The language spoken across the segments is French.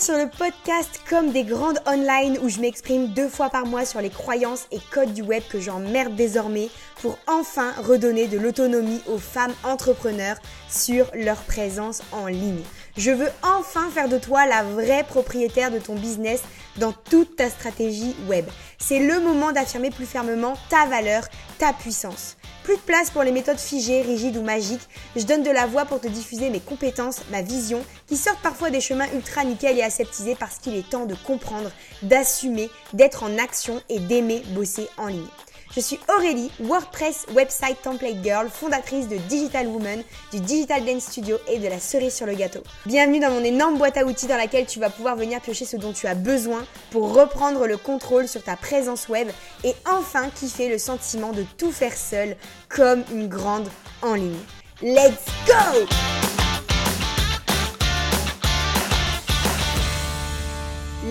sur le podcast Comme des grandes online où je m'exprime deux fois par mois sur les croyances et codes du web que j'emmerde désormais pour enfin redonner de l'autonomie aux femmes entrepreneurs sur leur présence en ligne. Je veux enfin faire de toi la vraie propriétaire de ton business dans toute ta stratégie web. C'est le moment d'affirmer plus fermement ta valeur, ta puissance. Plus de place pour les méthodes figées, rigides ou magiques. Je donne de la voix pour te diffuser mes compétences, ma vision, qui sortent parfois des chemins ultra nickel et aseptisés parce qu'il est temps de comprendre, d'assumer, d'être en action et d'aimer bosser en ligne. Je suis Aurélie, WordPress Website Template Girl, fondatrice de Digital Woman, du Digital Dance Studio et de la cerise sur le gâteau. Bienvenue dans mon énorme boîte à outils dans laquelle tu vas pouvoir venir piocher ce dont tu as besoin pour reprendre le contrôle sur ta présence web et enfin kiffer le sentiment de tout faire seul comme une grande en ligne. Let's go!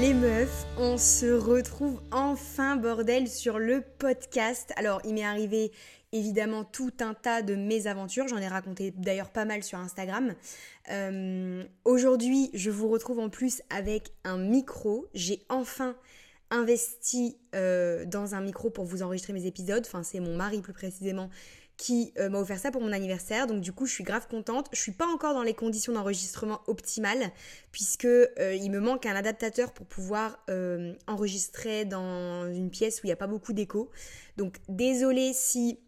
Les meufs, on se retrouve enfin bordel sur le podcast. Alors il m'est arrivé évidemment tout un tas de mésaventures, j'en ai raconté d'ailleurs pas mal sur Instagram. Euh, aujourd'hui je vous retrouve en plus avec un micro, j'ai enfin investi euh, dans un micro pour vous enregistrer mes épisodes, enfin c'est mon mari plus précisément qui euh, m'a offert ça pour mon anniversaire. Donc du coup, je suis grave contente. Je suis pas encore dans les conditions d'enregistrement optimales puisque euh, il me manque un adaptateur pour pouvoir euh, enregistrer dans une pièce où il n'y a pas beaucoup d'écho. Donc désolée si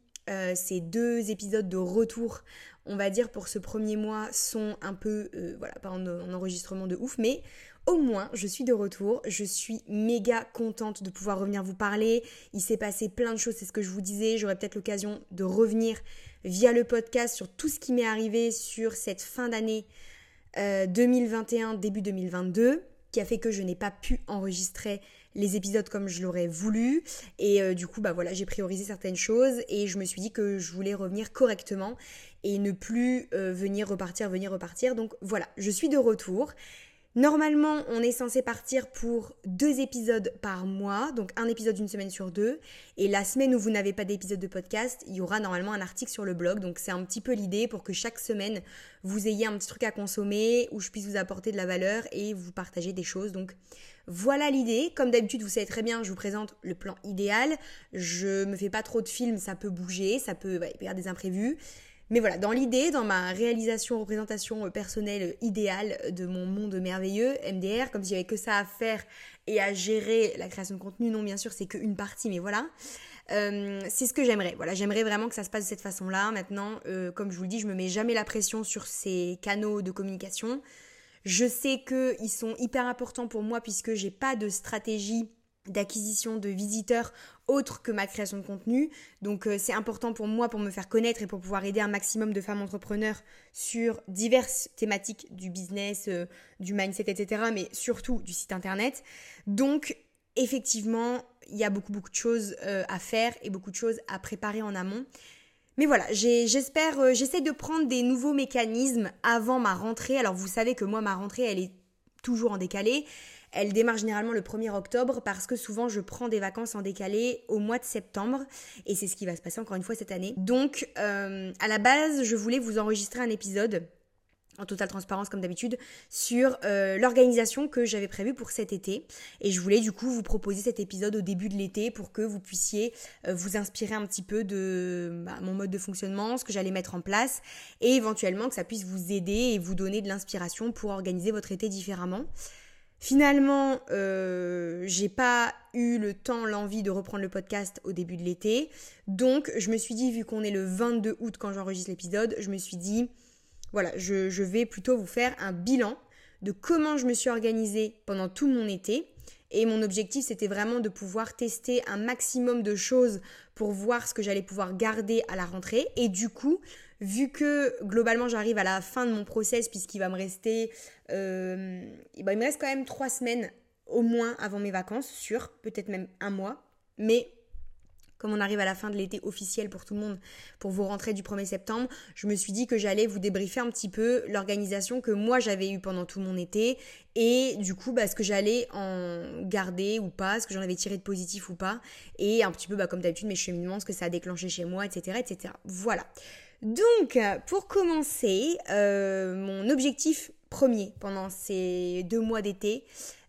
ces deux épisodes de retour, on va dire pour ce premier mois, sont un peu, voilà, pas en, en enregistrement de ouf, mais au moins, je suis de retour. Je suis méga contente de pouvoir revenir vous parler. Il s'est passé plein de choses, c'est ce que je vous disais. J'aurai peut-être l'occasion de revenir via le podcast sur tout ce qui m'est arrivé sur cette fin d'année 2021, euh, début 2022, qui a fait que je n'ai pas pu enregistrer les épisodes comme je l'aurais voulu et euh, du coup bah voilà j'ai priorisé certaines choses et je me suis dit que je voulais revenir correctement et ne plus euh, venir repartir venir repartir donc voilà je suis de retour Normalement, on est censé partir pour deux épisodes par mois, donc un épisode d'une semaine sur deux. Et la semaine où vous n'avez pas d'épisode de podcast, il y aura normalement un article sur le blog. Donc c'est un petit peu l'idée pour que chaque semaine, vous ayez un petit truc à consommer, où je puisse vous apporter de la valeur et vous partager des choses. Donc voilà l'idée. Comme d'habitude, vous savez très bien, je vous présente le plan idéal. Je me fais pas trop de films, ça peut bouger, ça peut y avoir des imprévus. Mais voilà, dans l'idée, dans ma réalisation, représentation euh, personnelle euh, idéale de mon monde merveilleux, MDR, comme s'il n'y avait que ça à faire et à gérer la création de contenu, non, bien sûr, c'est qu'une partie, mais voilà. Euh, c'est ce que j'aimerais. Voilà, j'aimerais vraiment que ça se passe de cette façon-là. Maintenant, comme je vous le dis, je me mets jamais la pression sur ces canaux de communication. Je sais qu'ils sont hyper importants pour moi puisque j'ai pas de stratégie d'acquisition de visiteurs autre que ma création de contenu. Donc euh, c'est important pour moi pour me faire connaître et pour pouvoir aider un maximum de femmes entrepreneurs sur diverses thématiques du business, euh, du mindset, etc. Mais surtout du site internet. Donc effectivement, il y a beaucoup beaucoup de choses euh, à faire et beaucoup de choses à préparer en amont. Mais voilà, j'espère, j'essaie de prendre des nouveaux mécanismes avant ma rentrée. Alors vous savez que moi ma rentrée elle est toujours en décalé. Elle démarre généralement le 1er octobre parce que souvent je prends des vacances en décalé au mois de septembre et c'est ce qui va se passer encore une fois cette année. Donc euh, à la base je voulais vous enregistrer un épisode en totale transparence comme d'habitude, sur euh, l'organisation que j'avais prévue pour cet été. Et je voulais du coup vous proposer cet épisode au début de l'été pour que vous puissiez euh, vous inspirer un petit peu de bah, mon mode de fonctionnement, ce que j'allais mettre en place, et éventuellement que ça puisse vous aider et vous donner de l'inspiration pour organiser votre été différemment. Finalement, euh, j'ai pas eu le temps, l'envie de reprendre le podcast au début de l'été. Donc, je me suis dit, vu qu'on est le 22 août quand j'enregistre l'épisode, je me suis dit, voilà, je, je vais plutôt vous faire un bilan de comment je me suis organisée pendant tout mon été. Et mon objectif, c'était vraiment de pouvoir tester un maximum de choses pour voir ce que j'allais pouvoir garder à la rentrée. Et du coup, vu que globalement j'arrive à la fin de mon process puisqu'il va me rester, euh, il me reste quand même trois semaines au moins avant mes vacances, sûr, peut-être même un mois, mais comme on arrive à la fin de l'été officiel pour tout le monde, pour vos rentrées du 1er septembre, je me suis dit que j'allais vous débriefer un petit peu l'organisation que moi j'avais eue pendant tout mon été et du coup bah, ce que j'allais en garder ou pas, ce que j'en avais tiré de positif ou pas, et un petit peu bah, comme d'habitude mes cheminements, ce que ça a déclenché chez moi, etc. etc. Voilà. Donc, pour commencer, euh, mon objectif premier pendant ces deux mois d'été,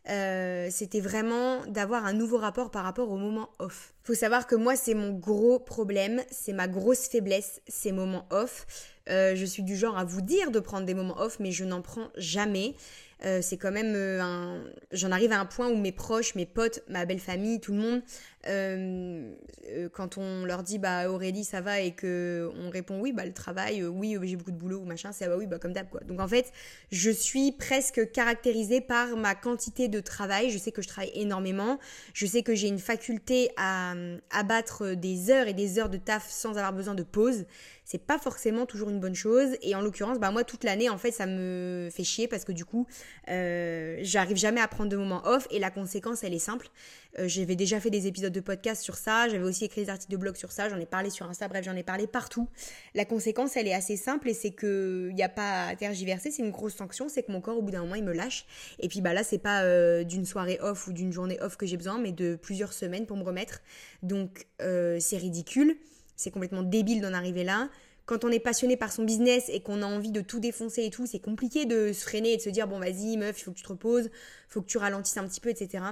euh, c'était vraiment d'avoir un nouveau rapport par rapport au moment off. Faut savoir que moi, c'est mon gros problème, c'est ma grosse faiblesse, ces moments off. Euh, je suis du genre à vous dire de prendre des moments off, mais je n'en prends jamais. Euh, c'est quand même un. J'en arrive à un point où mes proches, mes potes, ma belle famille, tout le monde, euh, euh, quand on leur dit bah Aurélie ça va et que on répond oui bah le travail euh, oui j'ai beaucoup de boulot ou machin c'est ah bah oui bah comme d'hab quoi. Donc en fait je suis presque caractérisée par ma quantité de travail. Je sais que je travaille énormément. Je sais que j'ai une faculté à abattre des heures et des heures de taf sans avoir besoin de pause c'est pas forcément toujours une bonne chose et en l'occurrence bah moi toute l'année en fait ça me fait chier parce que du coup j'arrive jamais à prendre de moments off et la conséquence elle est simple j'avais déjà fait des épisodes de podcast sur ça, j'avais aussi écrit des articles de blog sur ça, j'en ai parlé sur Insta, bref, j'en ai parlé partout. La conséquence, elle est assez simple et c'est que il n'y a pas à tergiverser, c'est une grosse sanction, c'est que mon corps, au bout d'un moment, il me lâche. Et puis bah là, c'est pas euh, d'une soirée off ou d'une journée off que j'ai besoin, mais de plusieurs semaines pour me remettre. Donc euh, c'est ridicule, c'est complètement débile d'en arriver là quand on est passionné par son business et qu'on a envie de tout défoncer et tout, c'est compliqué de se freiner et de se dire bon vas-y meuf, il faut que tu te reposes, faut que tu ralentisses un petit peu, etc.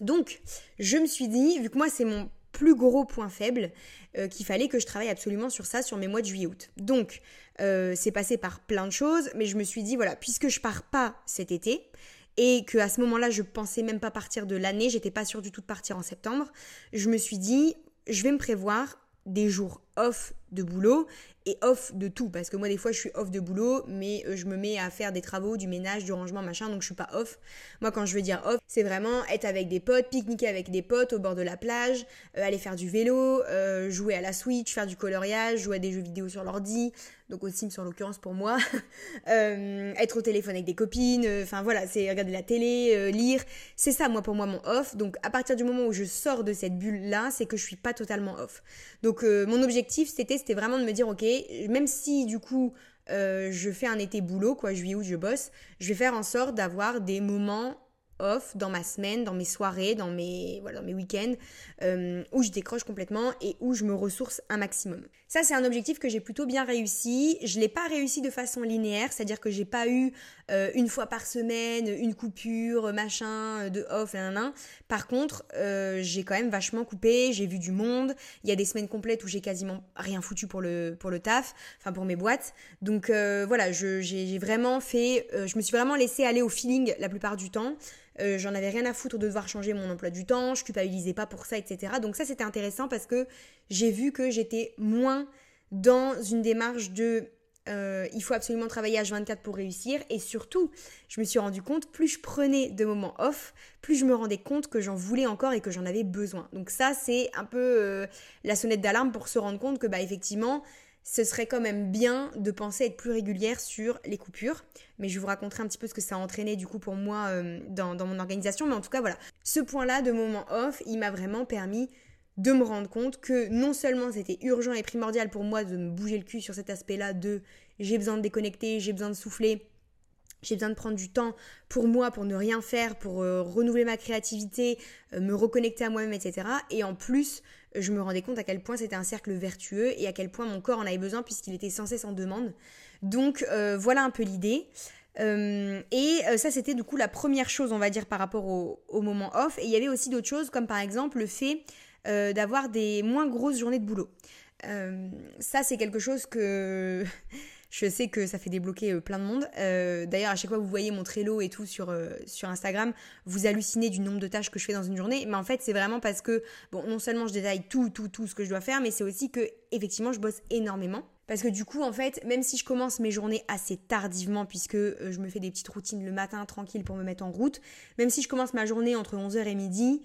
Donc, je me suis dit, vu que moi c'est mon plus gros point faible, euh, qu'il fallait que je travaille absolument sur ça sur mes mois de juillet-août. Donc, euh, c'est passé par plein de choses, mais je me suis dit, voilà, puisque je pars pas cet été, et que à ce moment-là, je pensais même pas partir de l'année, j'étais pas sûre du tout de partir en septembre, je me suis dit, je vais me prévoir des jours off de boulot et off de tout parce que moi des fois je suis off de boulot mais euh, je me mets à faire des travaux, du ménage, du rangement, machin donc je suis pas off. Moi quand je veux dire off, c'est vraiment être avec des potes, pique-niquer avec des potes au bord de la plage, euh, aller faire du vélo, euh, jouer à la Switch, faire du coloriage, jouer à des jeux vidéo sur l'ordi, donc au Sims en l'occurrence pour moi, être au téléphone avec des copines, enfin voilà, c'est regarder la télé, lire, c'est ça moi pour moi mon off. Donc à partir du moment où je sors de cette bulle là, c'est que je suis pas totalement off. Donc mon objectif c'était vraiment de me dire ok même si du coup euh, je fais un été boulot, quoi, juillet août je bosse, je vais faire en sorte d'avoir des moments off dans ma semaine, dans mes soirées, dans mes, voilà, mes week-ends, euh, où je décroche complètement et où je me ressource un maximum. Ça, c'est un objectif que j'ai plutôt bien réussi. Je ne l'ai pas réussi de façon linéaire, c'est-à-dire que j'ai pas eu euh, une fois par semaine une coupure, machin, de off, nan, nan. Par contre, euh, j'ai quand même vachement coupé, j'ai vu du monde. Il y a des semaines complètes où j'ai quasiment rien foutu pour le, pour le taf, enfin pour mes boîtes. Donc voilà, j'ai vraiment fait, je me suis vraiment laissé aller au feeling la plupart du temps. Euh, j'en avais rien à foutre de devoir changer mon emploi du temps, je culpabilisais pas pour ça, etc. Donc ça c'était intéressant parce que j'ai vu que j'étais moins dans une démarche de euh, il faut absolument travailler à 24 pour réussir et surtout je me suis rendu compte plus je prenais de moments off plus je me rendais compte que j'en voulais encore et que j'en avais besoin donc ça c'est un peu euh, la sonnette d'alarme pour se rendre compte que bah effectivement ce serait quand même bien de penser être plus régulière sur les coupures. Mais je vous raconterai un petit peu ce que ça a entraîné du coup pour moi euh, dans, mon organisation. Mais en tout cas, voilà. Ce point-là de moment off, il m'a vraiment permis de me rendre compte que non seulement c'était urgent et primordial pour moi de me bouger le cul sur cet aspect-là de j'ai besoin de déconnecter, j'ai besoin de souffler, j'ai besoin de prendre du temps pour moi, pour ne rien faire, pour euh, renouveler ma créativité, euh, me reconnecter à moi-même, etc. Et en plus, je me rendais compte à quel point c'était un cercle vertueux et à quel point mon corps en avait besoin puisqu'il était sans cesse en demande. Donc euh, voilà un peu l'idée. et ça, c'était du coup la première chose, on va dire, par rapport au moment off. Et il y avait aussi d'autres choses, comme par exemple le fait d'avoir des moins grosses journées de boulot. ça, c'est quelque chose que Je sais que ça fait débloquer euh, plein de monde. Euh, d'ailleurs, à chaque fois que vous voyez mon Trello et tout sur, euh, sur Instagram, vous hallucinez du nombre de tâches que je fais dans une journée. Mais en fait, c'est vraiment parce que, bon, non seulement je détaille tout, tout, tout ce que je dois faire, mais c'est aussi que, effectivement, je bosse énormément. Parce que du coup, en fait, même si je commence mes journées assez tardivement, puisque je me fais des petites routines le matin tranquille pour me mettre en route, même si je commence ma journée entre 11h et midi,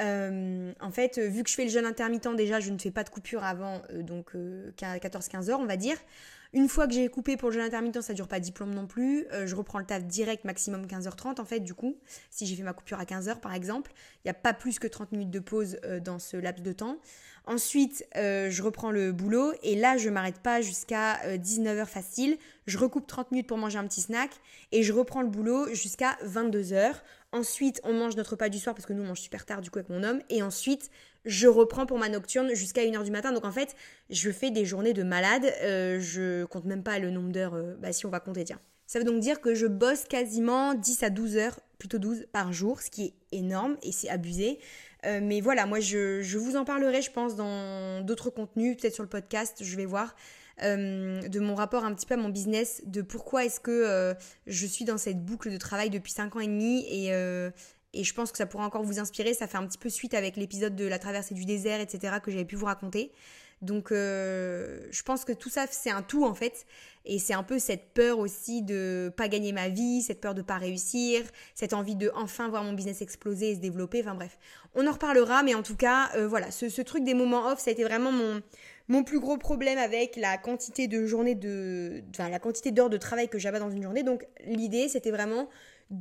en fait, vu que je fais le jeûne intermittent, déjà, je ne fais pas de coupure avant donc 14-15 heures, on va dire. Une fois que j'ai coupé pour le jeûne intermittent, ça dure pas diplôme non plus. Euh, je reprends le taf direct, maximum 15h30 en fait, du coup. Si j'ai fait ma coupure à 15h par exemple, il n'y a pas plus que 30 minutes de pause euh, dans ce laps de temps. Ensuite, euh, je reprends le boulot et là, je m'arrête pas jusqu'à 19h facile. Je recoupe 30 minutes pour manger un petit snack et je reprends le boulot jusqu'à 22h. Ensuite, on mange notre repas du soir parce que nous on mange super tard du coup avec mon homme. Et ensuite, je reprends pour ma nocturne jusqu'à 1h du matin. Donc en fait, je fais des journées de malade. Euh, je compte même pas le nombre d'heures, euh, bah si on va compter, tiens. Ça veut donc dire que je bosse quasiment 10 à 12 heures, plutôt 12 par jour, ce qui est énorme et c'est abusé. Euh, mais voilà, moi je, je, vous en parlerai, je pense, dans d'autres contenus, peut-être sur le podcast, je vais voir. De mon rapport un petit peu à mon business, de pourquoi est-ce que je suis dans cette boucle de travail depuis 5 ans et demi et, et je pense que ça pourra encore vous inspirer. Ça fait un petit peu suite avec l'épisode de la traversée du désert, etc., que j'avais pu vous raconter. Donc je pense que tout ça, c'est un tout en fait. Et c'est un peu cette peur aussi de pas gagner ma vie, cette peur de pas réussir, cette envie de enfin voir mon business exploser et se développer. Enfin bref, on en reparlera, mais en tout cas, euh, voilà, ce, truc des moments off, ça a été vraiment mon, mon plus gros problème avec la quantité de journées de, enfin la quantité d'heures de travail que j'avais dans une journée. Donc l'idée, c'était vraiment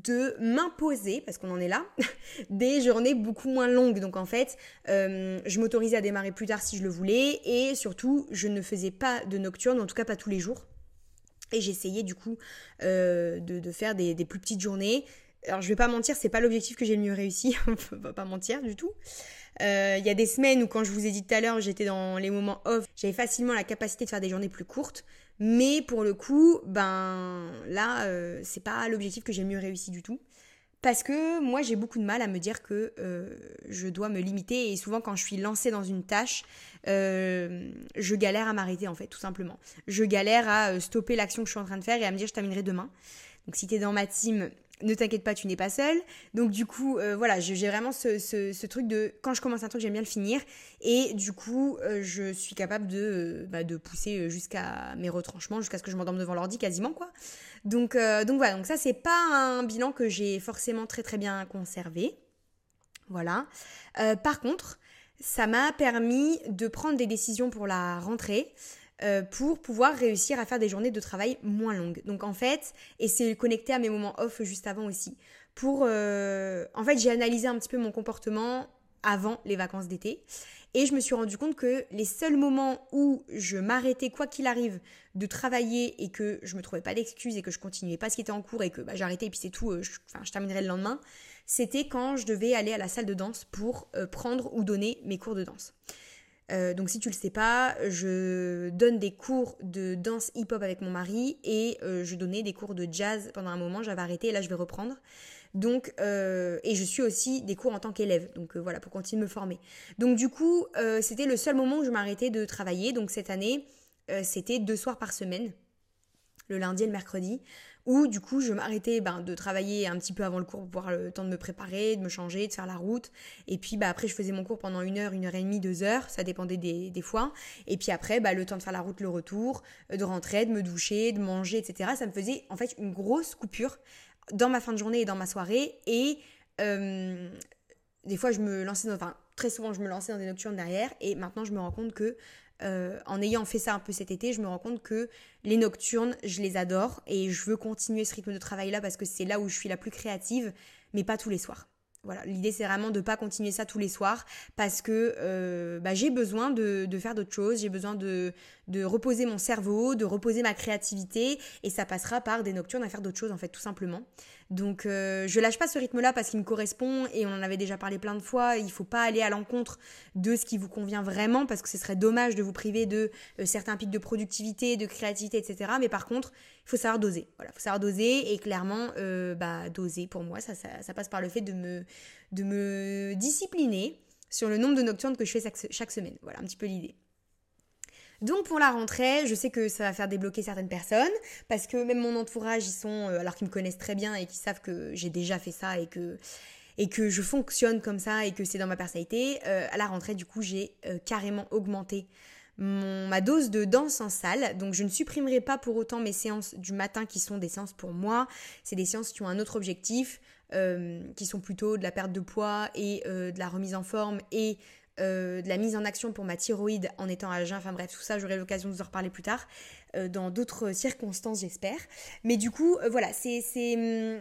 de m'imposer, parce qu'on en est là, des journées beaucoup moins longues. Donc en fait, euh, je m'autorisais à démarrer plus tard si je le voulais, et surtout, je ne faisais pas de nocturne, en tout cas pas tous les jours. Et j'essayais du coup euh, de, faire des, plus petites journées. Alors je vais pas mentir, c'est pas l'objectif que j'ai le mieux réussi, on va pas mentir du tout. Euh, il y a des semaines où quand je vous ai dit tout à l'heure, j'étais dans les moments off, j'avais facilement la capacité de faire des journées plus courtes. Mais pour le coup, ben là, euh, c'est pas l'objectif que j'ai mieux réussi du tout. Parce que moi, j'ai beaucoup de mal à me dire que euh, je dois me limiter. Et souvent, quand je suis lancée dans une tâche, euh, je galère à m'arrêter, en fait, tout simplement. Je galère à stopper l'action que je suis en train de faire et à me dire je terminerai demain. Donc, si tu es dans ma team, ne t'inquiète pas, tu n'es pas seule. Donc du coup, euh, voilà, j'ai vraiment ce, truc de quand je commence un truc, j'aime bien le finir. Et du coup, euh, je suis capable de, euh, bah, de pousser jusqu'à mes retranchements, jusqu'à ce que je m'endorme devant l'ordi quasiment, quoi. Donc, donc voilà, donc ça, c'est pas un bilan que j'ai forcément très très bien conservé. Voilà. par contre, ça m'a permis de prendre des décisions pour la rentrée. Euh, pour pouvoir réussir à faire des journées de travail moins longues. Donc en fait, et c'est connecté à mes moments off juste avant aussi. Pour, euh, en fait, j'ai analysé un petit peu mon comportement avant les vacances d'été. Et je me suis rendu compte que les seuls moments où je m'arrêtais, quoi qu'il arrive, de travailler et que je me trouvais pas d'excuses et que je continuais pas ce qui était en cours et que bah, j'arrêtais et puis c'est tout, euh, je, je terminerai le lendemain, c'était quand je devais aller à la salle de danse pour prendre ou donner mes cours de danse. Euh, donc si tu le sais pas, je donne des cours de danse hip-hop avec mon mari et euh, je donnais des cours de jazz pendant un moment, j'avais arrêté et là je vais reprendre. Donc euh, et je suis aussi des cours en tant qu'élève, donc voilà pour continuer de me former. Donc du coup c'était le seul moment où je m'arrêtais de travailler. Donc cette année c'était deux soirs par semaine, le lundi et le mercredi où du coup je m'arrêtais ben, de travailler un petit peu avant le cours pour avoir le temps de me préparer, de me changer, de faire la route. Et puis bah, après je faisais mon cours pendant une heure, une heure et demie, deux heures, ça dépendait des, des fois. Et puis après bah, le temps de faire la route, le retour, euh, de rentrer, de me doucher, de manger, etc. Ça me faisait en fait une grosse coupure dans ma fin de journée et dans ma soirée. Et euh, des fois je me lançais dans... Enfin très souvent je me lançais dans des nocturnes derrière et maintenant je me rends compte que euh, en ayant fait ça un peu cet été, je me rends compte que les nocturnes, je les adore et je veux continuer ce rythme de travail là parce que c'est là où je suis la plus créative, mais pas tous les soirs. Voilà, l'idée c'est vraiment de pas continuer ça tous les soirs parce que euh, bah, j'ai besoin de, faire d'autres choses, j'ai besoin de, de reposer mon cerveau, de reposer ma créativité et ça passera par des nocturnes à faire d'autres choses en fait tout simplement. Donc euh, je lâche pas ce rythme-là parce qu'il me correspond et on en avait déjà parlé plein de fois. Il faut pas aller à l'encontre de ce qui vous convient vraiment parce que ce serait dommage de vous priver de euh, certains pics de productivité, de créativité, etc. Mais par contre, il faut savoir doser. Voilà, faut savoir doser et clairement, euh, bah doser pour moi, ça, ça, passe par le fait de me, de me discipliner sur le nombre de nocturnes que je fais chaque semaine. Voilà un petit peu l'idée. Donc pour la rentrée, je sais que ça va faire débloquer certaines personnes parce que même mon entourage, ils sont, euh, alors qu'ils me connaissent très bien et qu'ils savent que j'ai déjà fait ça et que je fonctionne comme ça et que c'est dans ma personnalité. Euh, à la rentrée, du coup, j'ai euh, carrément augmenté ma dose de danse en salle. Donc je ne supprimerai pas pour autant mes séances du matin qui sont des séances pour moi. C'est des séances qui ont un autre objectif, qui sont plutôt de la perte de poids et de la remise en forme et euh, de la mise en action pour ma thyroïde en étant à jeun. Enfin bref, tout ça, j'aurai l'occasion de vous en reparler plus tard, euh, dans d'autres circonstances, j'espère. Mais du coup, euh, voilà, c'est hum,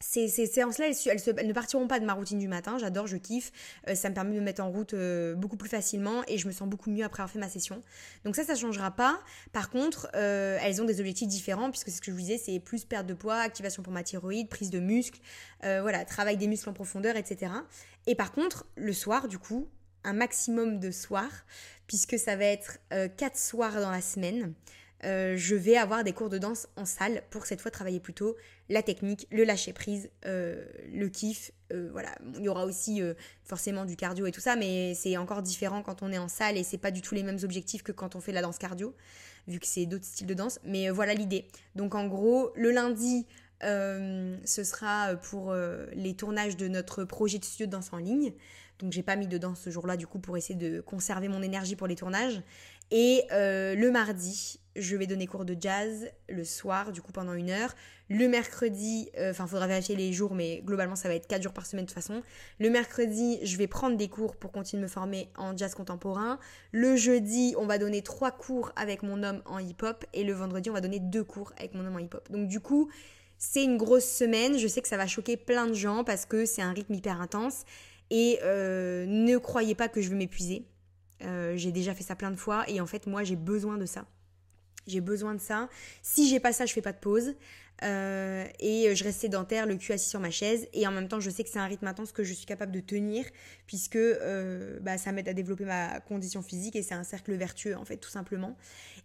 ces, ces séances-là, elles, ne partiront pas de ma routine du matin. J'adore, je kiffe. Euh, ça me permet de me mettre en route euh, beaucoup plus facilement et je me sens beaucoup mieux après avoir fait ma session. Donc ça, ça changera pas. Par contre, euh, elles ont des objectifs différents puisque c'est ce que je vous disais, c'est plus perte de poids, activation pour ma thyroïde, prise de muscles, voilà, travail des muscles en profondeur, etc. Et par contre, le soir, du coup, un maximum de soirs puisque ça va être quatre soirs dans la semaine. Euh, je vais avoir des cours de danse en salle pour cette fois travailler plutôt la technique, le lâcher prise, euh, le kiff. Euh, voilà, il y aura aussi forcément du cardio et tout ça, mais c'est encore différent quand on est en salle et c'est pas du tout les mêmes objectifs que quand on fait la danse cardio, vu que c'est d'autres styles de danse. Mais voilà l'idée. Donc en gros, le lundi, ce sera pour les tournages de notre projet de studio de danse en ligne. Donc j'ai pas mis de danse ce jour-là du coup pour essayer de conserver mon énergie pour les tournages. Et le mardi, je vais donner cours de jazz le soir, du coup pendant une heure. Le mercredi, euh, enfin il faudra vérifier les jours, mais globalement ça va être 4 jours par semaine de toute façon. Le mercredi, je vais prendre des cours pour continuer de me former en jazz contemporain. Le jeudi, on va donner 3 cours avec mon homme en hip-hop. Et le vendredi, on va donner 2 cours avec mon homme en hip-hop. Donc du coup, c'est une grosse semaine. Je sais que ça va choquer plein de gens parce que c'est un rythme hyper intense. Et euh, ne croyez pas que je vais m'épuiser. Euh, j'ai déjà fait ça plein de fois et en fait moi j'ai besoin de ça. J'ai besoin de ça. Si j'ai pas ça, je fais pas de pause. Euh, et je reste sédentaire, le cul assis sur ma chaise. Et en même temps, je sais que c'est un rythme intense que je suis capable de tenir, puisque euh, bah, ça m'aide à développer ma condition physique et c'est un cercle vertueux, en fait, tout simplement.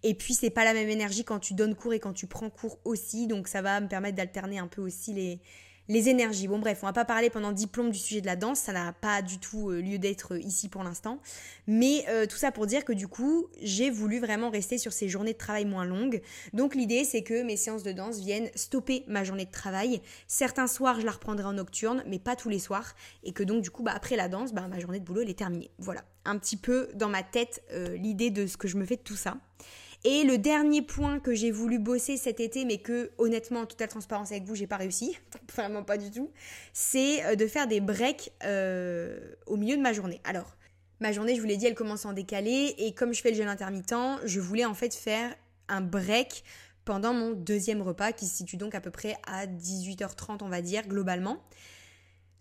Et puis, c'est pas la même énergie quand tu donnes cours et quand tu prends cours aussi. Donc, ça va me permettre d'alterner un peu aussi les, les énergies. Bon bref, on va pas parler pendant diplôme du sujet de la danse, ça n'a pas du tout euh, lieu d'être euh, ici pour l'instant. Mais euh, tout ça pour dire que du coup, j'ai voulu vraiment rester sur ces journées de travail moins longues. Donc l'idée c'est que mes séances de danse viennent stopper ma journée de travail. Certains soirs, je la reprendrai en nocturne, mais pas tous les soirs. Et que donc du coup, bah, après la danse, bah, ma journée de boulot elle est terminée. Voilà, un petit peu dans ma tête l'idée de ce que je me fais de tout ça. Et le dernier point que j'ai voulu bosser cet été, mais que honnêtement, en totale transparence avec vous, j'ai pas réussi, vraiment pas du tout, c'est euh, de faire des breaks euh, au milieu de ma journée. Alors, ma journée, je vous l'ai dit, elle commence en décalé, et comme je fais le jeûne intermittent, je voulais en fait faire un break pendant mon deuxième repas, qui se situe donc à peu près à 18h30, on va dire, globalement.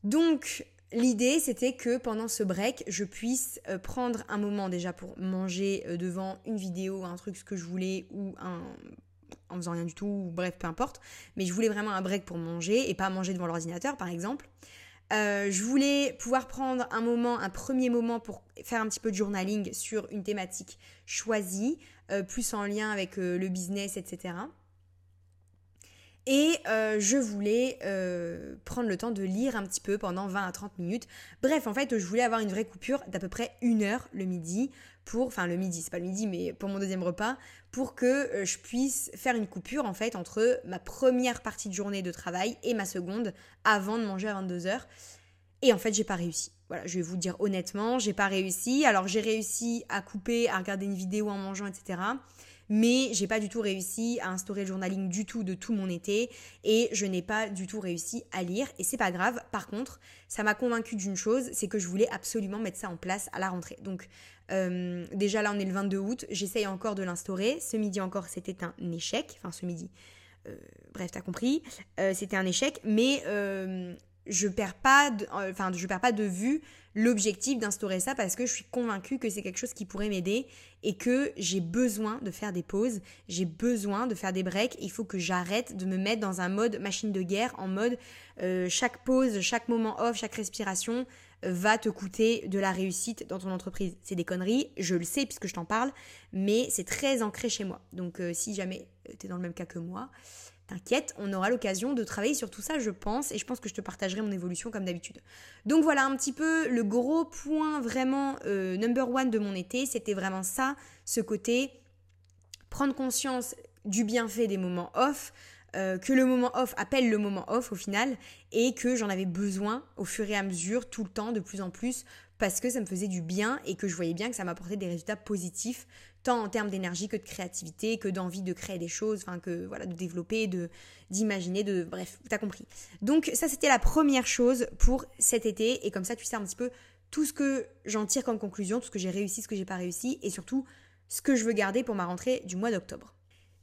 Donc, L'idée, c'était que pendant ce break, je puisse euh, prendre un moment déjà pour manger euh, devant une vidéo, un truc ce que je voulais, ou un en faisant rien du tout, ou bref, peu importe. Mais je voulais vraiment un break pour manger et pas manger devant l'ordinateur, par exemple. Euh, je voulais pouvoir prendre un moment, un premier moment pour faire un petit peu de journaling sur une thématique choisie, plus en lien avec le business, etc. Et euh, je voulais euh, prendre le temps de lire un petit peu pendant 20 à 30 minutes. Bref, en fait, je voulais avoir une vraie coupure d'à peu près une heure le midi pour, enfin le midi, c'est pas le midi, mais pour mon deuxième repas, pour que euh, je puisse faire une coupure en fait entre ma première partie de journée de travail et ma seconde avant de manger à 22h. Et en fait, j'ai pas réussi. Voilà, je vais vous dire honnêtement, j'ai pas réussi. Alors j'ai réussi à couper, à regarder une vidéo en mangeant, etc mais j'ai pas du tout réussi à instaurer le journaling du tout de tout mon été et je n'ai pas du tout réussi à lire et c'est pas grave. Par contre, ça m'a convaincu d'une chose, c'est que je voulais absolument mettre ça en place à la rentrée. Donc euh, déjà là on est le 22 août, j'essaye encore de l'instaurer. Ce midi encore c'était un échec, enfin ce midi. Euh, bref, t'as compris, euh, c'était un échec, mais je perds pas, je perds pas de vue l'objectif d'instaurer ça parce que je suis convaincue que c'est quelque chose qui pourrait m'aider et que j'ai besoin de faire des pauses, j'ai besoin de faire des breaks. Il faut que j'arrête de me mettre dans un mode machine de guerre, en mode euh, chaque pause, chaque moment off, chaque respiration euh, va te coûter de la réussite dans ton entreprise. C'est des conneries, je le sais puisque je t'en parle, mais c'est très ancré chez moi. Donc euh, si jamais tu es dans le même cas que moi, T'inquiète, on aura l'occasion de travailler sur tout ça, je pense, et je pense que je te partagerai mon évolution comme d'habitude. Donc voilà un petit peu le gros point vraiment euh, number one de mon été, c'était vraiment ça, ce côté prendre conscience du bienfait des moments off, euh, que le moment off appelle le moment off au final, et que j'en avais besoin au fur et à mesure, tout le temps, de plus en plus, parce que ça me faisait du bien et que je voyais bien que ça m'apportait des résultats positifs tant en termes d'énergie que de créativité, que d'envie de créer des choses, enfin que voilà, de développer, de d'imaginer, de bref, t'as compris. Donc ça c'était la première chose pour cet été et comme ça tu sais un petit peu tout ce que j'en tire comme conclusion, tout ce que j'ai réussi, ce que j'ai pas réussi et surtout ce que je veux garder pour ma rentrée du mois d'octobre.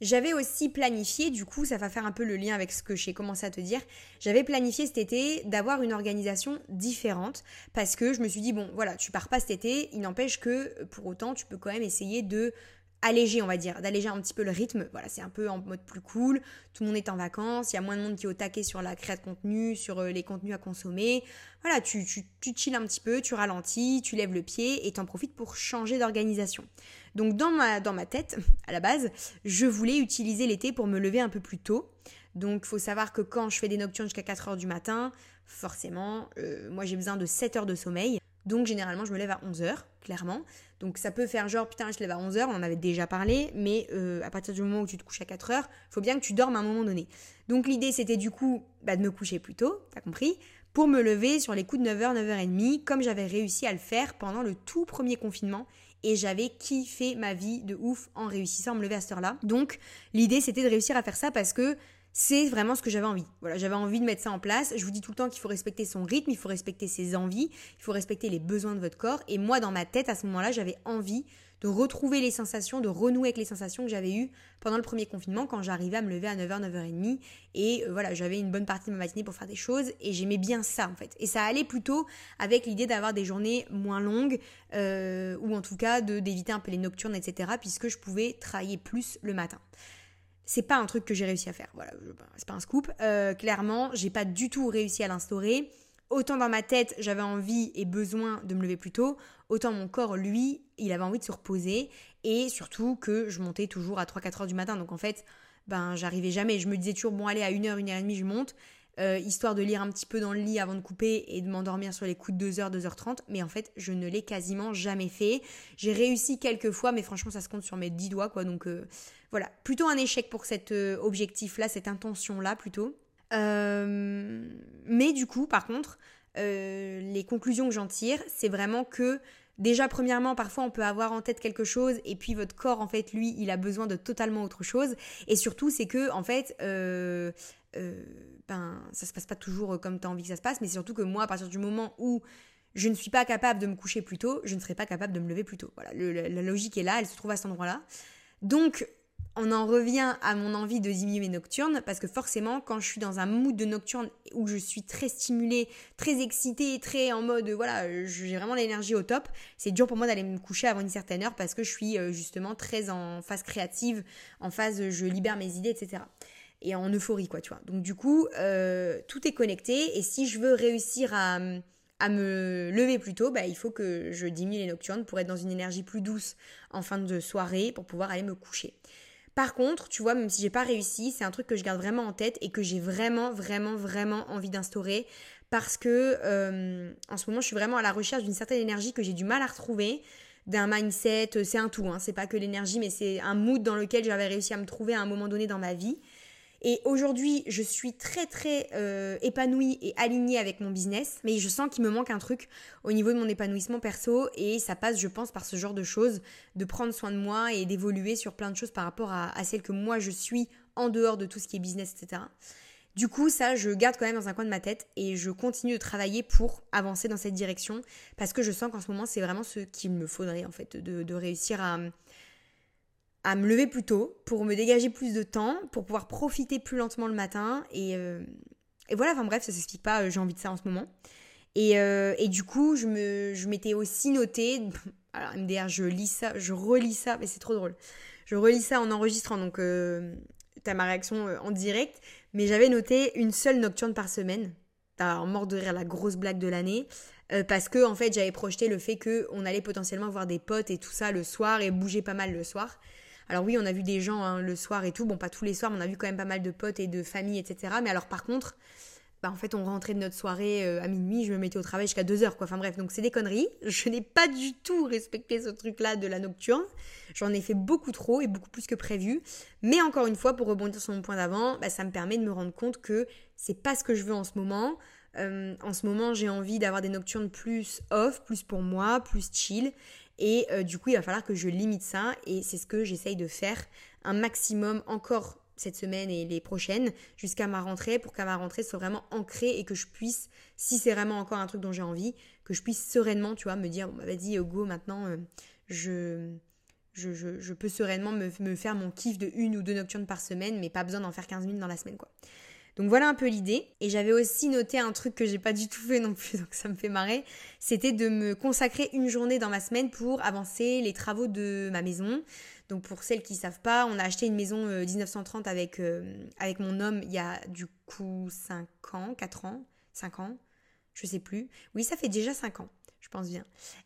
J'avais aussi planifié, du coup, ça va faire un peu le lien avec ce que j'ai commencé à te dire. J'avais planifié cet été d'avoir une organisation différente parce que je me suis dit, bon, voilà, tu pars pas cet été, il n'empêche que pour autant, tu peux quand même essayer de alléger, on va dire, d'alléger un petit peu le rythme. Voilà, c'est un peu en mode plus cool. Tout le monde est en vacances, il y a moins de monde qui est au taquet sur la création de contenu, sur euh, les contenus à consommer. Voilà, tu, tu, tu chill un petit peu, tu ralentis, tu lèves le pied et t'en profites pour changer d'organisation. Donc dans ma, dans ma tête, à la base, je voulais utiliser l'été pour me lever un peu plus tôt. Donc faut savoir que quand je fais des nocturnes jusqu'à 4 heures du matin, forcément, euh, moi j'ai besoin de 7 heures de sommeil. Donc généralement je me lève à 11 heures, clairement. Donc ça peut faire genre putain je lève à 11 heures, on en avait déjà parlé, mais euh, à partir du moment où tu te couches à 4 heures, il faut bien que tu dormes à un moment donné. Donc l'idée c'était du coup bah, de me coucher plus tôt, t'as compris, pour me lever sur les coups de 9h, 9h30, comme j'avais réussi à le faire pendant le tout premier confinement. Et j'avais kiffé ma vie de ouf en réussissant à me lever à cette heure-là. Donc l'idée c'était de réussir à faire ça parce que c'est vraiment ce que j'avais envie. Voilà, j'avais envie de mettre ça en place. Je vous dis tout le temps qu'il faut respecter son rythme, il faut respecter ses envies, il faut respecter les besoins de votre corps. Et moi, dans ma tête, à ce moment-là, j'avais envie de retrouver les sensations, de renouer avec les sensations que j'avais eues pendant le premier confinement quand j'arrivais à me lever à 9h, 9h30. Et euh, voilà, j'avais une bonne partie de ma matinée pour faire des choses et j'aimais bien ça en fait. Et ça allait plutôt avec l'idée d'avoir des journées moins longues euh, ou en tout cas d'éviter un peu les nocturnes, etc. puisque je pouvais travailler plus le matin c'est pas un truc que j'ai réussi à faire. Voilà, c'est pas un scoop. Euh, clairement, j'ai pas du tout réussi à l'instaurer. Autant dans ma tête, j'avais envie et besoin de me lever plus tôt, autant mon corps, lui, il avait envie de se reposer. Et surtout que je montais toujours à 3-4 heures du matin. Donc en fait, ben j'arrivais jamais. Je me disais toujours, bon, allez, à 1h, 1h30, je monte. Euh, histoire de lire un petit peu dans le lit avant de couper et de m'endormir sur les coups de 2h, 2h30. Mais en fait, je ne l'ai quasiment jamais fait. J'ai réussi quelques fois, mais franchement, ça se compte sur mes 10 doigts, quoi. Donc euh, voilà, plutôt un échec pour cet euh, objectif-là, cette intention-là plutôt. mais du coup, par contre, les conclusions que j'en tire, c'est vraiment que Déjà, premièrement, parfois on peut avoir en tête quelque chose et puis votre corps, en fait, lui, il a besoin de totalement autre chose. Et surtout, c'est que, en fait, ben, ça se passe pas toujours comme tu as envie que ça se passe, mais c'est surtout que moi, à partir du moment où je ne suis pas capable de me coucher plus tôt, je ne serai pas capable de me lever plus tôt. Voilà, la, logique est là, elle se trouve à cet endroit-là. Donc, on en revient à mon envie de diminuer mes nocturnes, parce que forcément, quand je suis dans un mood de nocturne où je suis très stimulée, très excitée, très en mode, voilà, j'ai vraiment l'énergie au top, c'est dur pour moi d'aller me coucher avant une certaine heure parce que je suis euh, justement très en phase créative, en phase je libère mes idées, etc et en euphorie, quoi, tu vois. Donc du coup, euh, tout est connecté et si je veux réussir à, me lever plus tôt, bah, il faut que je diminue les nocturnes pour être dans une énergie plus douce en fin de soirée pour pouvoir aller me coucher. Par contre, tu vois, même si j'ai pas réussi, c'est un truc que je garde vraiment en tête et que j'ai vraiment, vraiment, vraiment envie d'instaurer parce que euh, en ce moment, je suis vraiment à la recherche d'une certaine énergie que j'ai du mal à retrouver d'un mindset, c'est un tout, hein. c'est pas que l'énergie, mais c'est un mood dans lequel j'avais réussi à me trouver à un moment donné dans ma vie. Et aujourd'hui, je suis très très euh, épanouie et alignée avec mon business, mais je sens qu'il me manque un truc au niveau de mon épanouissement perso et ça passe, je pense, par ce genre de choses, de prendre soin de moi et d'évoluer sur plein de choses par rapport à, à celle que moi je suis en dehors de tout ce qui est business, etc. Du coup, ça, je garde quand même dans un coin de ma tête et je continue de travailler pour avancer dans cette direction parce que je sens qu'en ce moment, c'est vraiment ce qu'il me faudrait en fait, de, de réussir à, à me lever plus tôt pour me dégager plus de temps, pour pouvoir profiter plus lentement le matin. Et, euh, et voilà, enfin bref, ça s'explique pas, euh, j'ai envie de ça en ce moment. Et, euh, et du coup, je, me, je m'étais aussi noté, alors MDR, je lis ça, je relis ça, mais c'est trop drôle. Je relis ça en enregistrant, donc euh, t'as ma réaction en direct, mais j'avais noté une seule nocturne par semaine. T'as mort de rire la grosse blague de l'année. parce que en fait j'avais projeté le fait qu'on allait potentiellement voir des potes et tout ça le soir et bouger pas mal le soir. Alors oui, on a vu des gens hein, le soir et tout, bon pas tous les soirs, mais on a vu quand même pas mal de potes et de familles, etc. Mais alors par contre, bah en fait on rentrait de notre soirée euh, à minuit, je me mettais au travail jusqu'à 2 heures quoi. Enfin bref, donc c'est des conneries. Je n'ai pas du tout respecté ce truc-là de la nocturne. J'en ai fait beaucoup trop et beaucoup plus que prévu. Mais encore une fois, pour rebondir sur mon point d'avant, bah, ça me permet de me rendre compte que c'est pas ce que je veux en ce moment. Euh, en ce moment, j'ai envie d'avoir des nocturnes plus off, plus pour moi, plus chill. Et euh, du coup, il va falloir que je limite ça. Et c'est ce que j'essaye de faire un maximum encore cette semaine et les prochaines jusqu'à ma rentrée pour qu'à ma rentrée soit vraiment ancrée et que je puisse, si c'est vraiment encore un truc dont j'ai envie, que je puisse sereinement, tu vois, me dire, bah, vas-y, euh, go, maintenant, euh, je, je, je, peux sereinement me, me, faire mon kiff de une ou deux nocturnes par semaine, mais pas besoin d'en faire 15 000 dans la semaine, quoi. Donc voilà un peu l'idée. Et j'avais aussi noté un truc que j'ai pas du tout fait non plus, donc ça me fait marrer. C'était de me consacrer une journée dans ma semaine pour avancer les travaux de ma maison. Donc pour celles qui savent pas, on a acheté une maison 1930 euh, avec, euh, avec mon homme il y a du coup 5 ans, 4 ans, 5 ans, je sais plus. Oui, ça fait déjà 5 ans pense bien.